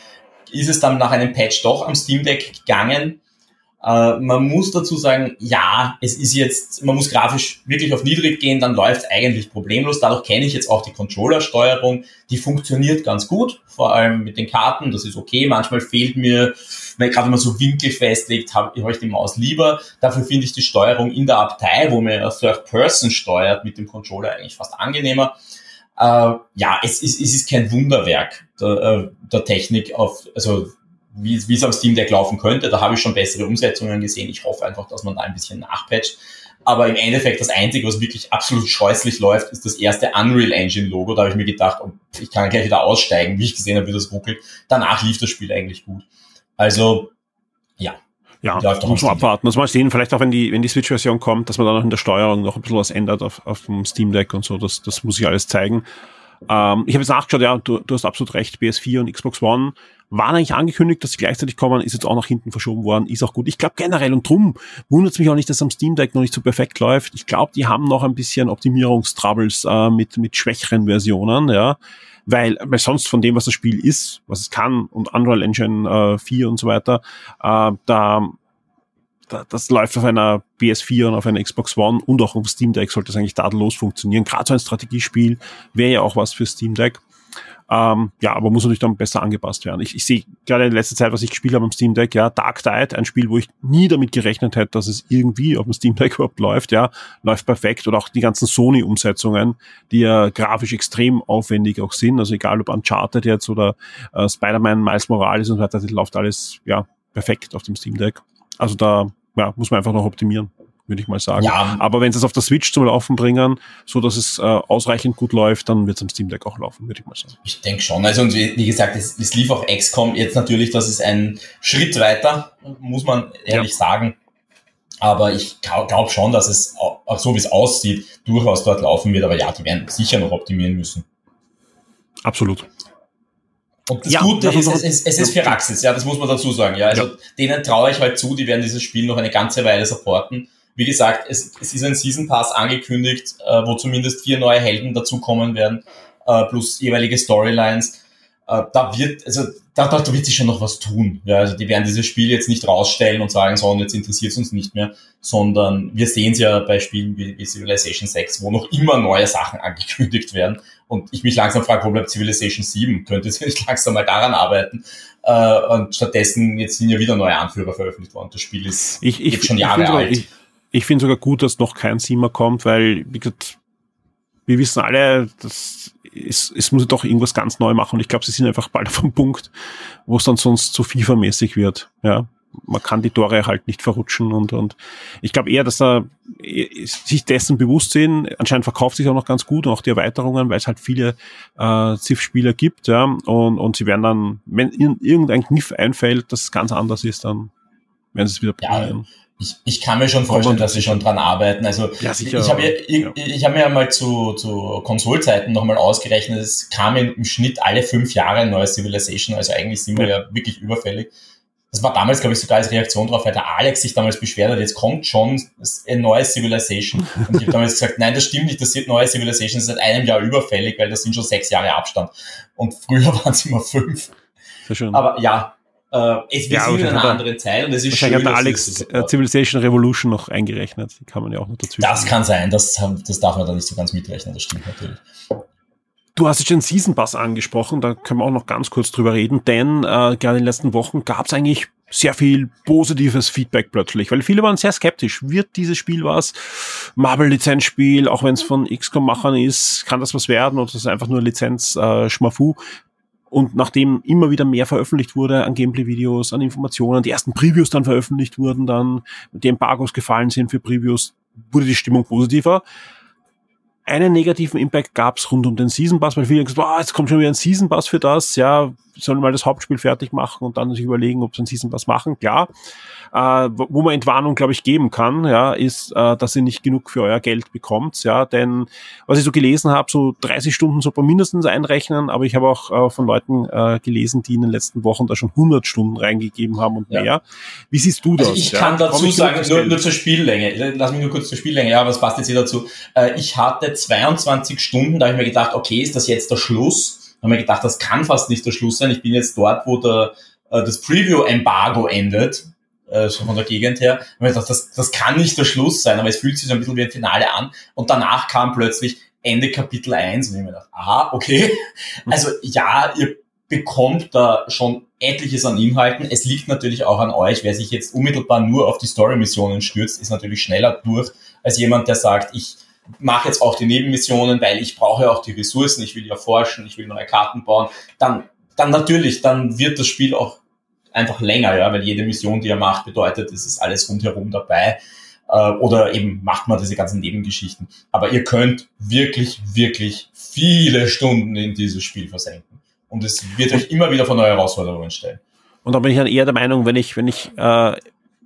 ist es dann nach einem Patch doch am Steam Deck gegangen. Äh, man muss dazu sagen, ja, es ist jetzt, man muss grafisch wirklich auf niedrig gehen, dann läuft es eigentlich problemlos. Dadurch kenne ich jetzt auch die Controller-Steuerung, die funktioniert ganz gut, vor allem mit den Karten, das ist okay. Manchmal fehlt mir, weil gerade wenn man so Winkel festlegt, habe hab ich die Maus lieber. Dafür finde ich die Steuerung in der Abtei, wo man Third Person steuert, mit dem Controller eigentlich fast angenehmer. Äh, ja, es ist, es ist kein Wunderwerk der, äh, der Technik auf, also wie, es am Steam Deck laufen könnte. Da habe ich schon bessere Umsetzungen gesehen. Ich hoffe einfach, dass man da ein bisschen nachpatcht. Aber im Endeffekt das Einzige, was wirklich absolut scheußlich läuft, ist das erste Unreal Engine Logo. Da habe ich mir gedacht, oh, ich kann gleich wieder aussteigen, wie ich gesehen habe, wie das ruckelt. Danach lief das Spiel eigentlich gut. Also, ja. Ja, muss man abwarten. Muss mal sehen, vielleicht auch wenn die, wenn die Switch-Version kommt, dass man dann noch in der Steuerung noch ein bisschen was ändert auf, auf dem Steam Deck und so. Das, das muss ich alles zeigen. Ähm, ich habe jetzt nachgeschaut, ja, du, du hast absolut recht, PS4 und Xbox One waren eigentlich angekündigt, dass sie gleichzeitig kommen, ist jetzt auch nach hinten verschoben worden, ist auch gut. Ich glaube generell und drum wundert es mich auch nicht, dass am Steam Deck noch nicht so perfekt läuft. Ich glaube, die haben noch ein bisschen Optimierungstroubles äh, mit, mit schwächeren Versionen, ja. Weil, weil sonst von dem, was das Spiel ist, was es kann und Unreal Engine äh, 4 und so weiter, äh, da das läuft auf einer PS4 und auf einer Xbox One und auch auf Steam Deck sollte es eigentlich tadellos funktionieren. Gerade so ein Strategiespiel wäre ja auch was für Steam Deck. Ähm, ja, aber muss natürlich dann besser angepasst werden. Ich, ich sehe gerade in letzter Zeit, was ich gespielt habe am Steam Deck, ja, Dark Tide, ein Spiel, wo ich nie damit gerechnet hätte, dass es irgendwie auf dem Steam Deck überhaupt läuft, ja, läuft perfekt. Oder auch die ganzen Sony-Umsetzungen, die ja grafisch extrem aufwendig auch sind. Also egal ob Uncharted jetzt oder äh, Spider-Man, Miles Morales und so weiter, das läuft alles, ja, perfekt auf dem Steam Deck. Also da ja, muss man einfach noch optimieren, würde ich mal sagen. Ja. Aber wenn sie es auf der Switch zum Laufen bringen, so dass es äh, ausreichend gut läuft, dann wird es am Steam Deck auch laufen, würde ich mal sagen. Ich denke schon. Also und wie, wie gesagt, es, es, lief auch XCOM jetzt natürlich, das ist ein Schritt weiter, muss man ehrlich ja. sagen. Aber ich glaube schon, dass es auch so wie es aussieht, durchaus dort laufen wird. Aber ja, die werden sicher noch optimieren müssen. Absolut. Und das ja, Gute ist, es, es, es ist. Firaxis, ja, das muss man dazu sagen. Ja, also ja. denen traue ich halt zu, die werden dieses Spiel noch eine ganze Weile supporten. Wie gesagt, es, es ist ein Season Pass angekündigt, äh, wo zumindest vier neue Helden dazukommen werden, äh, plus jeweilige Storylines. Äh, da wird, also da, da, wird sich schon noch was tun. Ja, also die werden dieses Spiel jetzt nicht rausstellen und sagen, so, und jetzt interessiert es uns nicht mehr, sondern wir sehen es ja bei Spielen wie, wie Civilization 6, wo noch immer neue Sachen angekündigt werden. Und ich mich langsam frage, wo bleibt Civilization 7? Könnte sie nicht langsam mal daran arbeiten? Äh, und stattdessen, jetzt sind ja wieder neue Anführer veröffentlicht worden. Das Spiel ist ich, ich, schon Jahre ich alt. Ich, ich finde sogar gut, dass noch kein Siemer kommt, weil, wie gesagt, wir wissen alle, dass es, es muss doch irgendwas ganz neu machen und ich glaube, sie sind einfach bald auf dem Punkt, wo es dann sonst zu FIFA-mäßig wird. Ja, man kann die Tore halt nicht verrutschen und, und ich glaube eher, dass da äh, sich dessen bewusst sind. Anscheinend verkauft sich auch noch ganz gut und auch die Erweiterungen, weil es halt viele äh, Ziff-Spieler gibt, ja, und, und sie werden dann, wenn ihnen irgendein Kniff einfällt, das ganz anders ist, dann werden sie es wieder probieren. Ja, ich, ich kann mir schon vorstellen, dass sie schon dran arbeiten. Also ja, sicher, ich habe ja, ich, ja. ich hab mir ja mal zu, zu Konsolzeiten nochmal ausgerechnet, es kam im Schnitt alle fünf Jahre ein neues Civilization, also eigentlich sind wir ja, ja wirklich überfällig. Das war damals, glaube ich, sogar als Reaktion darauf, weil der Alex sich damals beschwert hat, jetzt kommt schon ein neues Civilization. Und ich habe damals gesagt, nein, das stimmt nicht, das neue Civilization ist seit einem Jahr überfällig, weil das sind schon sechs Jahre Abstand. Und früher waren es immer fünf. Aber ja, äh, es wir ja, sind in einer anderen Zeit und es ist schön. hat der Alex äh, Civilization Revolution noch eingerechnet. Die kann man ja auch noch dazu Das kann sein, das, das darf man da nicht so ganz mitrechnen, das stimmt natürlich. Du hast jetzt den Season Pass angesprochen, da können wir auch noch ganz kurz drüber reden, denn äh, gerade in den letzten Wochen gab es eigentlich sehr viel positives Feedback plötzlich, weil viele waren sehr skeptisch. Wird dieses Spiel was? Marvel-Lizenzspiel, auch wenn es von XCOM-Machern ist, kann das was werden oder ist es einfach nur Lizenz-Schmafu? Äh, und nachdem immer wieder mehr veröffentlicht wurde an Gameplay-Videos, an Informationen, die ersten Previews dann veröffentlicht wurden, dann die Embargos gefallen sind für Previews, wurde die Stimmung positiver. Einen negativen Impact gab es rund um den Season Pass, weil viele gesagt haben, oh, jetzt kommt schon wieder ein Season Pass für das, ja, sollen mal das Hauptspiel fertig machen und dann sich überlegen, ob sie einen Season Pass machen. Klar, äh, wo man Entwarnung, glaube ich, geben kann, ja, ist, äh, dass ihr nicht genug für euer Geld bekommt, ja, denn was ich so gelesen habe, so 30 Stunden soll man mindestens einrechnen, aber ich habe auch äh, von Leuten äh, gelesen, die in den letzten Wochen da schon 100 Stunden reingegeben haben und ja. mehr. Wie siehst du das? Also ich ja? kann dazu ich sagen, nur, nur zur Spiellänge, lass mich nur kurz zur Spiellänge, ja, was passt jetzt hier dazu? Äh, ich hatte 22 Stunden, da habe ich mir gedacht, okay, ist das jetzt der Schluss? Da habe ich mir gedacht, das kann fast nicht der Schluss sein. Ich bin jetzt dort, wo der, äh, das Preview-Embargo endet äh, so von der Gegend her. Und ich dachte, das, das kann nicht der Schluss sein, aber es fühlt sich so ein bisschen wie ein Finale an. Und danach kam plötzlich Ende Kapitel 1 und ich mir gedacht, aha, okay. Also ja, ihr bekommt da schon etliches an Inhalten. Es liegt natürlich auch an euch. Wer sich jetzt unmittelbar nur auf die Story-Missionen stürzt, ist natürlich schneller durch als jemand, der sagt, ich mache jetzt auch die Nebenmissionen, weil ich brauche auch die Ressourcen, ich will ja forschen, ich will neue Karten bauen. Dann, dann natürlich, dann wird das Spiel auch einfach länger, ja, weil jede Mission, die er macht, bedeutet, es ist alles rundherum dabei. Äh, oder eben macht man diese ganzen Nebengeschichten. Aber ihr könnt wirklich, wirklich viele Stunden in dieses Spiel versenken. Und es wird euch immer wieder von neue Herausforderungen stellen. Und da bin ich dann eher der Meinung, wenn ich, wenn ich äh,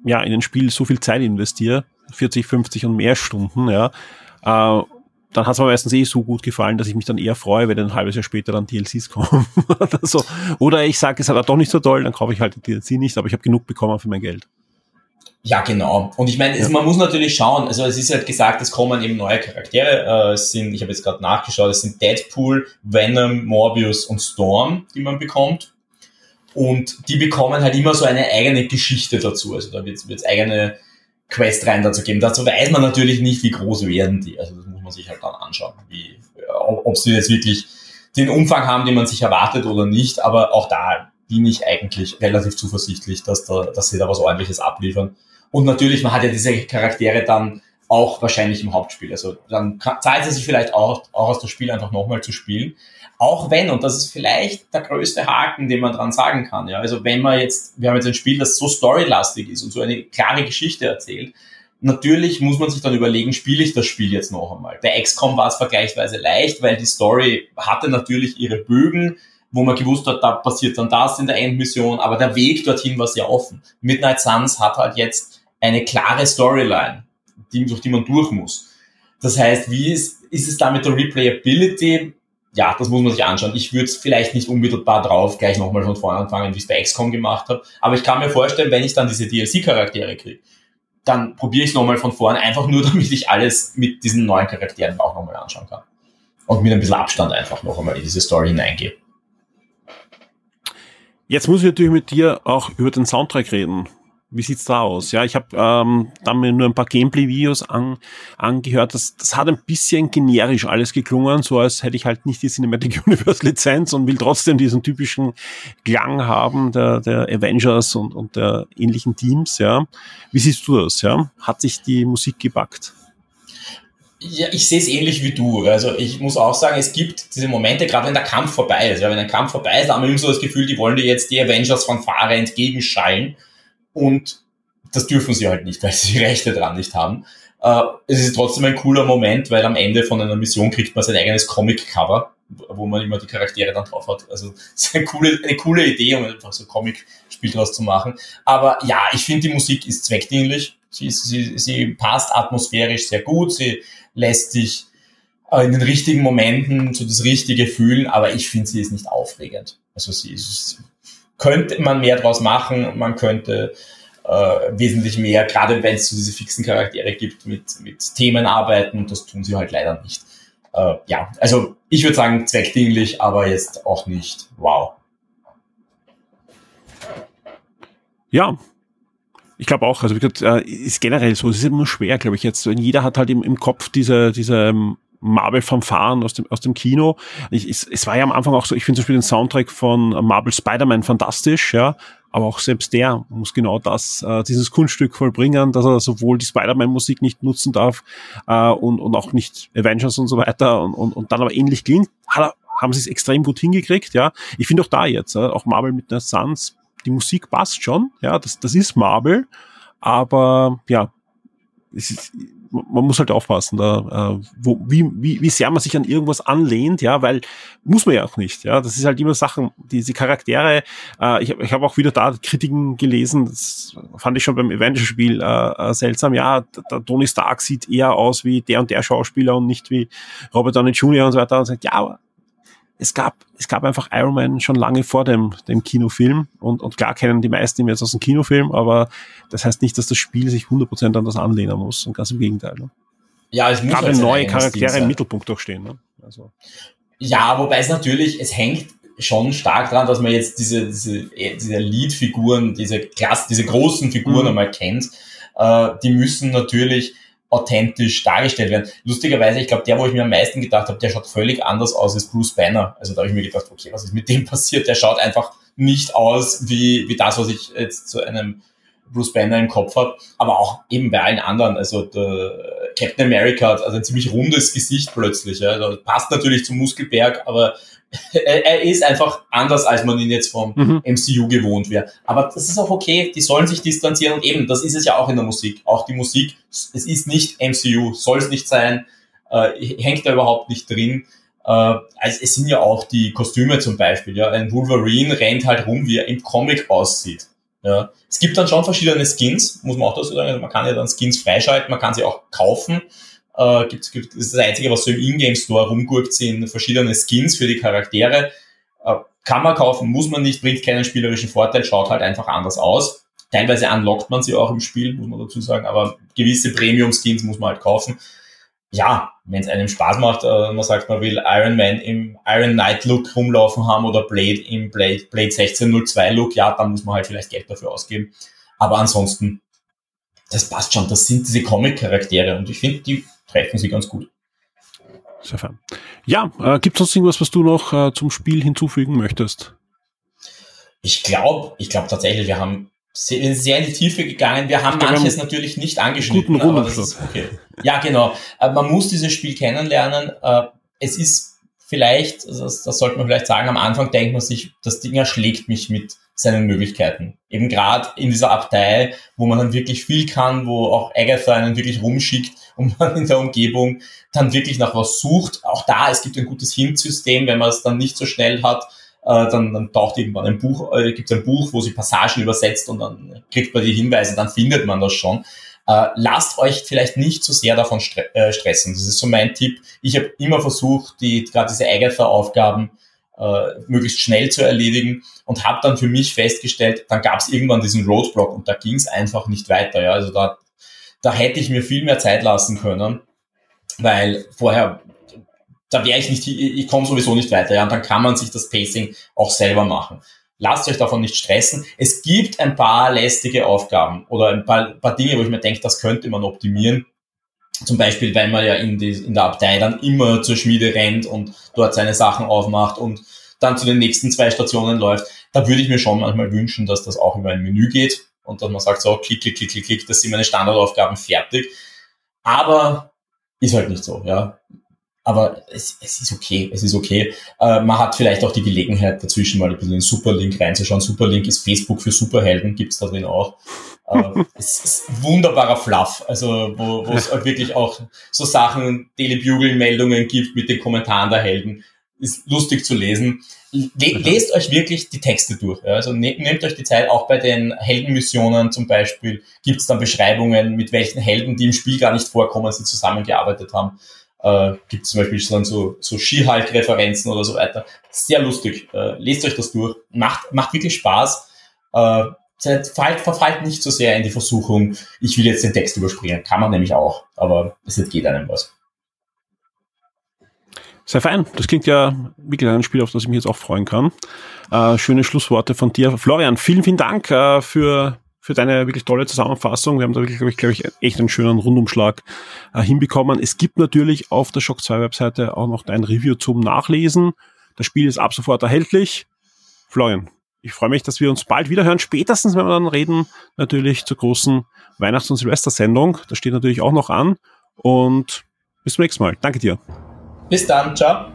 ja in ein Spiel so viel Zeit investiere, 40, 50 und mehr Stunden, ja, äh, dann hat es mir meistens eh so gut gefallen, dass ich mich dann eher freue, wenn ein halbes Jahr später dann DLCs kommen oder so. Oder ich sage, es hat doch nicht so toll, dann kaufe ich halt die DLC nicht, aber ich habe genug bekommen für mein Geld. Ja, genau. Und ich meine, ja. man muss natürlich schauen, also es ist halt gesagt, es kommen eben neue Charaktere. Äh, es sind, ich habe jetzt gerade nachgeschaut, es sind Deadpool, Venom, Morbius und Storm, die man bekommt. Und die bekommen halt immer so eine eigene Geschichte dazu. Also da wird es eigene Quest rein dazu geben. Dazu weiß man natürlich nicht, wie groß werden die. Also das muss man sich halt dann anschauen, wie, ob sie jetzt wirklich den Umfang haben, den man sich erwartet oder nicht. Aber auch da bin ich eigentlich relativ zuversichtlich, dass, da, dass sie da was ordentliches abliefern. Und natürlich, man hat ja diese Charaktere dann auch wahrscheinlich im Hauptspiel. Also dann zahlt es sich vielleicht auch, auch aus das Spiel einfach nochmal zu spielen. Auch wenn, und das ist vielleicht der größte Haken, den man dran sagen kann, ja, also wenn man jetzt, wir haben jetzt ein Spiel, das so storylastig ist und so eine klare Geschichte erzählt, natürlich muss man sich dann überlegen, spiele ich das Spiel jetzt noch einmal. Bei XCOM war es vergleichsweise leicht, weil die Story hatte natürlich ihre Bögen, wo man gewusst hat, da passiert dann das in der Endmission, aber der Weg dorthin war sehr offen. Midnight Suns hat halt jetzt eine klare Storyline, die, durch die man durch muss. Das heißt, wie ist, ist es da mit der Replayability? Ja, das muss man sich anschauen. Ich würde es vielleicht nicht unmittelbar drauf gleich nochmal von vorne anfangen, wie ich es bei XCOM gemacht habe. Aber ich kann mir vorstellen, wenn ich dann diese DLC-Charaktere kriege, dann probiere ich es nochmal von vorne, einfach nur, damit ich alles mit diesen neuen Charakteren auch nochmal anschauen kann. Und mit ein bisschen Abstand einfach noch einmal in diese Story hineingehe. Jetzt muss ich natürlich mit dir auch über den Soundtrack reden. Wie sieht's da aus? Ja, ich habe ähm, dann mir nur ein paar Gameplay-Videos an, angehört. Das, das hat ein bisschen generisch alles geklungen, so als hätte ich halt nicht die Cinematic Universe-Lizenz und will trotzdem diesen typischen Klang haben der, der Avengers und, und der ähnlichen Teams. Ja, wie siehst du das? Ja, hat sich die Musik gebackt? Ja, ich sehe es ähnlich wie du. Also ich muss auch sagen, es gibt diese Momente, gerade wenn der Kampf vorbei ist. Ja, wenn ein Kampf vorbei ist, haben wir immer so das Gefühl, die wollen dir jetzt die Avengers von Fahrer entgegenschallen. Und das dürfen sie halt nicht, weil sie Rechte dran nicht haben. Äh, es ist trotzdem ein cooler Moment, weil am Ende von einer Mission kriegt man sein eigenes Comic-Cover, wo man immer die Charaktere dann drauf hat. Also es ist eine coole, eine coole Idee, um einfach so Comic-Spiel draus zu machen. Aber ja, ich finde, die Musik ist zweckdienlich. Sie, sie, sie passt atmosphärisch sehr gut. Sie lässt dich äh, in den richtigen Momenten so das Richtige fühlen, aber ich finde, sie ist nicht aufregend. Also sie ist, könnte man mehr draus machen, man könnte äh, wesentlich mehr, gerade wenn es so diese fixen Charaktere gibt, mit, mit Themen arbeiten und das tun sie halt leider nicht. Äh, ja, also ich würde sagen zweckdienlich, aber jetzt auch nicht wow. Ja, ich glaube auch, also wie gesagt, äh, ist generell so, es ist immer schwer, glaube ich, jetzt. Jeder hat halt im, im Kopf diese, diese ähm, Marvel-Fanfaren aus dem, aus dem Kino. Ich, es, es war ja am Anfang auch so, ich finde zum Beispiel den Soundtrack von Marvel Spider-Man fantastisch, ja, aber auch selbst der muss genau das, äh, dieses Kunststück vollbringen, dass er sowohl die Spider-Man-Musik nicht nutzen darf äh, und, und auch nicht Avengers und so weiter und, und, und dann aber ähnlich klingt. Hat er, haben sie es extrem gut hingekriegt, ja. Ich finde auch da jetzt, äh, auch Marvel mit der Suns, die Musik passt schon, ja, das, das ist Marvel, aber ja, es ist, man muss halt aufpassen, da, äh, wo, wie, wie, wie sehr man sich an irgendwas anlehnt, ja, weil muss man ja auch nicht, ja. Das ist halt immer Sachen, diese Charaktere, äh, ich, ich habe auch wieder da Kritiken gelesen, das fand ich schon beim Avengers-Spiel äh, äh, seltsam, ja, der Tony Stark sieht eher aus wie der und der Schauspieler und nicht wie Robert Downey Jr. und so weiter und sagt, ja, aber es gab, es gab einfach Iron Man schon lange vor dem, dem Kinofilm und, und klar kennen die meisten ihn jetzt aus dem Kinofilm, aber das heißt nicht, dass das Spiel sich 100% an das anlehnen muss und ganz im Gegenteil. Ne? Ja, es muss Gerade neue Charaktere im Mittelpunkt doch stehen. Ne? Also. Ja, wobei es natürlich, es hängt schon stark dran, dass man jetzt diese, diese, diese Lead-Figuren, diese Klasse, diese großen Figuren mhm. einmal kennt. Äh, die müssen natürlich authentisch dargestellt werden. Lustigerweise, ich glaube, der, wo ich mir am meisten gedacht habe, der schaut völlig anders aus als Bruce Banner. Also da habe ich mir gedacht, okay, was ist mit dem passiert? Der schaut einfach nicht aus wie, wie das, was ich jetzt zu einem Bruce Banner im Kopf habe, aber auch eben bei allen anderen. Also der Captain America hat also ein ziemlich rundes Gesicht plötzlich. Ja. Also passt natürlich zum Muskelberg, aber er, ist einfach anders, als man ihn jetzt vom mhm. MCU gewohnt wäre. Aber das ist auch okay, die sollen sich distanzieren und eben, das ist es ja auch in der Musik. Auch die Musik, es ist nicht MCU, soll es nicht sein, äh, hängt da überhaupt nicht drin. Äh, also es sind ja auch die Kostüme zum Beispiel. Ja, ein Wolverine rennt halt rum, wie er im Comic aussieht. Ja, es gibt dann schon verschiedene Skins, muss man auch dazu sagen. Also man kann ja dann Skins freischalten, man kann sie auch kaufen. Äh, gibt, gibt, das ist das Einzige, was so im Ingame Store rumgurkt, sind verschiedene Skins für die Charaktere. Äh, kann man kaufen, muss man nicht, bringt keinen spielerischen Vorteil, schaut halt einfach anders aus. Teilweise unlockt man sie auch im Spiel, muss man dazu sagen, aber gewisse Premium-Skins muss man halt kaufen. Ja, wenn es einem Spaß macht, äh, man sagt, man will Iron Man im Iron Knight Look rumlaufen haben oder Blade im Blade, Blade 1602 Look, ja, dann muss man halt vielleicht Geld dafür ausgeben. Aber ansonsten, das passt schon, das sind diese Comic-Charaktere und ich finde, die treffen sie ganz gut. Sehr fein. Ja, äh, gibt es sonst irgendwas, was du noch äh, zum Spiel hinzufügen möchtest? Ich glaube, ich glaube tatsächlich, wir haben sehr, sehr in die Tiefe gegangen. Wir haben glaub, manches natürlich nicht angeschnitten. Guten aber ist, okay. Ja, genau. Äh, man muss dieses Spiel kennenlernen. Äh, es ist vielleicht, das, das sollte man vielleicht sagen, am Anfang denkt man sich, das Ding erschlägt mich mit seinen Möglichkeiten. Eben gerade in dieser Abtei, wo man dann wirklich viel kann, wo auch Agatha einen wirklich rumschickt und man in der Umgebung dann wirklich nach was sucht. Auch da, es gibt ein gutes Hint-System, wenn man es dann nicht so schnell hat, äh, dann, dann taucht irgendwann ein Buch, äh, gibt ein Buch, wo sie Passagen übersetzt und dann kriegt man die Hinweise, dann findet man das schon. Äh, lasst euch vielleicht nicht zu so sehr davon stre äh, stressen. Das ist so mein Tipp. Ich habe immer versucht, die gerade diese Agatha-Aufgaben äh, möglichst schnell zu erledigen und habe dann für mich festgestellt, dann gab es irgendwann diesen Roadblock und da ging es einfach nicht weiter. Ja? Also da, da hätte ich mir viel mehr Zeit lassen können, weil vorher da wäre ich nicht, ich komme sowieso nicht weiter. Ja, und dann kann man sich das Pacing auch selber machen. Lasst euch davon nicht stressen. Es gibt ein paar lästige Aufgaben oder ein paar, paar Dinge, wo ich mir denke, das könnte man optimieren. Zum Beispiel, wenn man ja in, die, in der Abtei dann immer zur Schmiede rennt und dort seine Sachen aufmacht und dann zu den nächsten zwei Stationen läuft. Da würde ich mir schon manchmal wünschen, dass das auch über ein Menü geht und dass man sagt, so, klick, klick, klick, klick, klick, das sind meine Standardaufgaben fertig. Aber ist halt nicht so, ja. Aber es, es ist okay, es ist okay. Äh, man hat vielleicht auch die Gelegenheit, dazwischen mal ein bisschen in Superlink reinzuschauen. Superlink ist Facebook für Superhelden, gibt's da drin auch. Äh, es ist wunderbarer Fluff, also wo, es wirklich auch so Sachen, Daily Bugle-Meldungen gibt mit den Kommentaren der Helden. Ist lustig zu lesen. Le lest euch wirklich die Texte durch. Ja? Also ne nehmt euch die Zeit, auch bei den Heldenmissionen zum Beispiel gibt's dann Beschreibungen, mit welchen Helden, die im Spiel gar nicht vorkommen, sie zusammengearbeitet haben äh, gibt zum Beispiel dann so, so Ski-Halt-Referenzen oder so weiter. Sehr lustig. Äh, lest euch das durch. Macht, macht wirklich Spaß. Äh, verfallt, verfallt nicht so sehr in die Versuchung, ich will jetzt den Text überspringen. Kann man nämlich auch, aber es geht einem was. Sehr fein. Das klingt ja wirklich ein Spiel, auf das ich mich jetzt auch freuen kann. Äh, schöne Schlussworte von dir. Florian, vielen, vielen Dank äh, für für deine wirklich tolle Zusammenfassung. Wir haben da wirklich, glaube ich, glaub ich, echt einen schönen Rundumschlag äh, hinbekommen. Es gibt natürlich auf der Shock 2 Webseite auch noch dein Review zum Nachlesen. Das Spiel ist ab sofort erhältlich. Florian, ich freue mich, dass wir uns bald wieder hören. Spätestens, wenn wir dann reden, natürlich zur großen Weihnachts- und Silvestersendung. Das steht natürlich auch noch an. Und bis zum nächsten Mal. Danke dir. Bis dann. Ciao.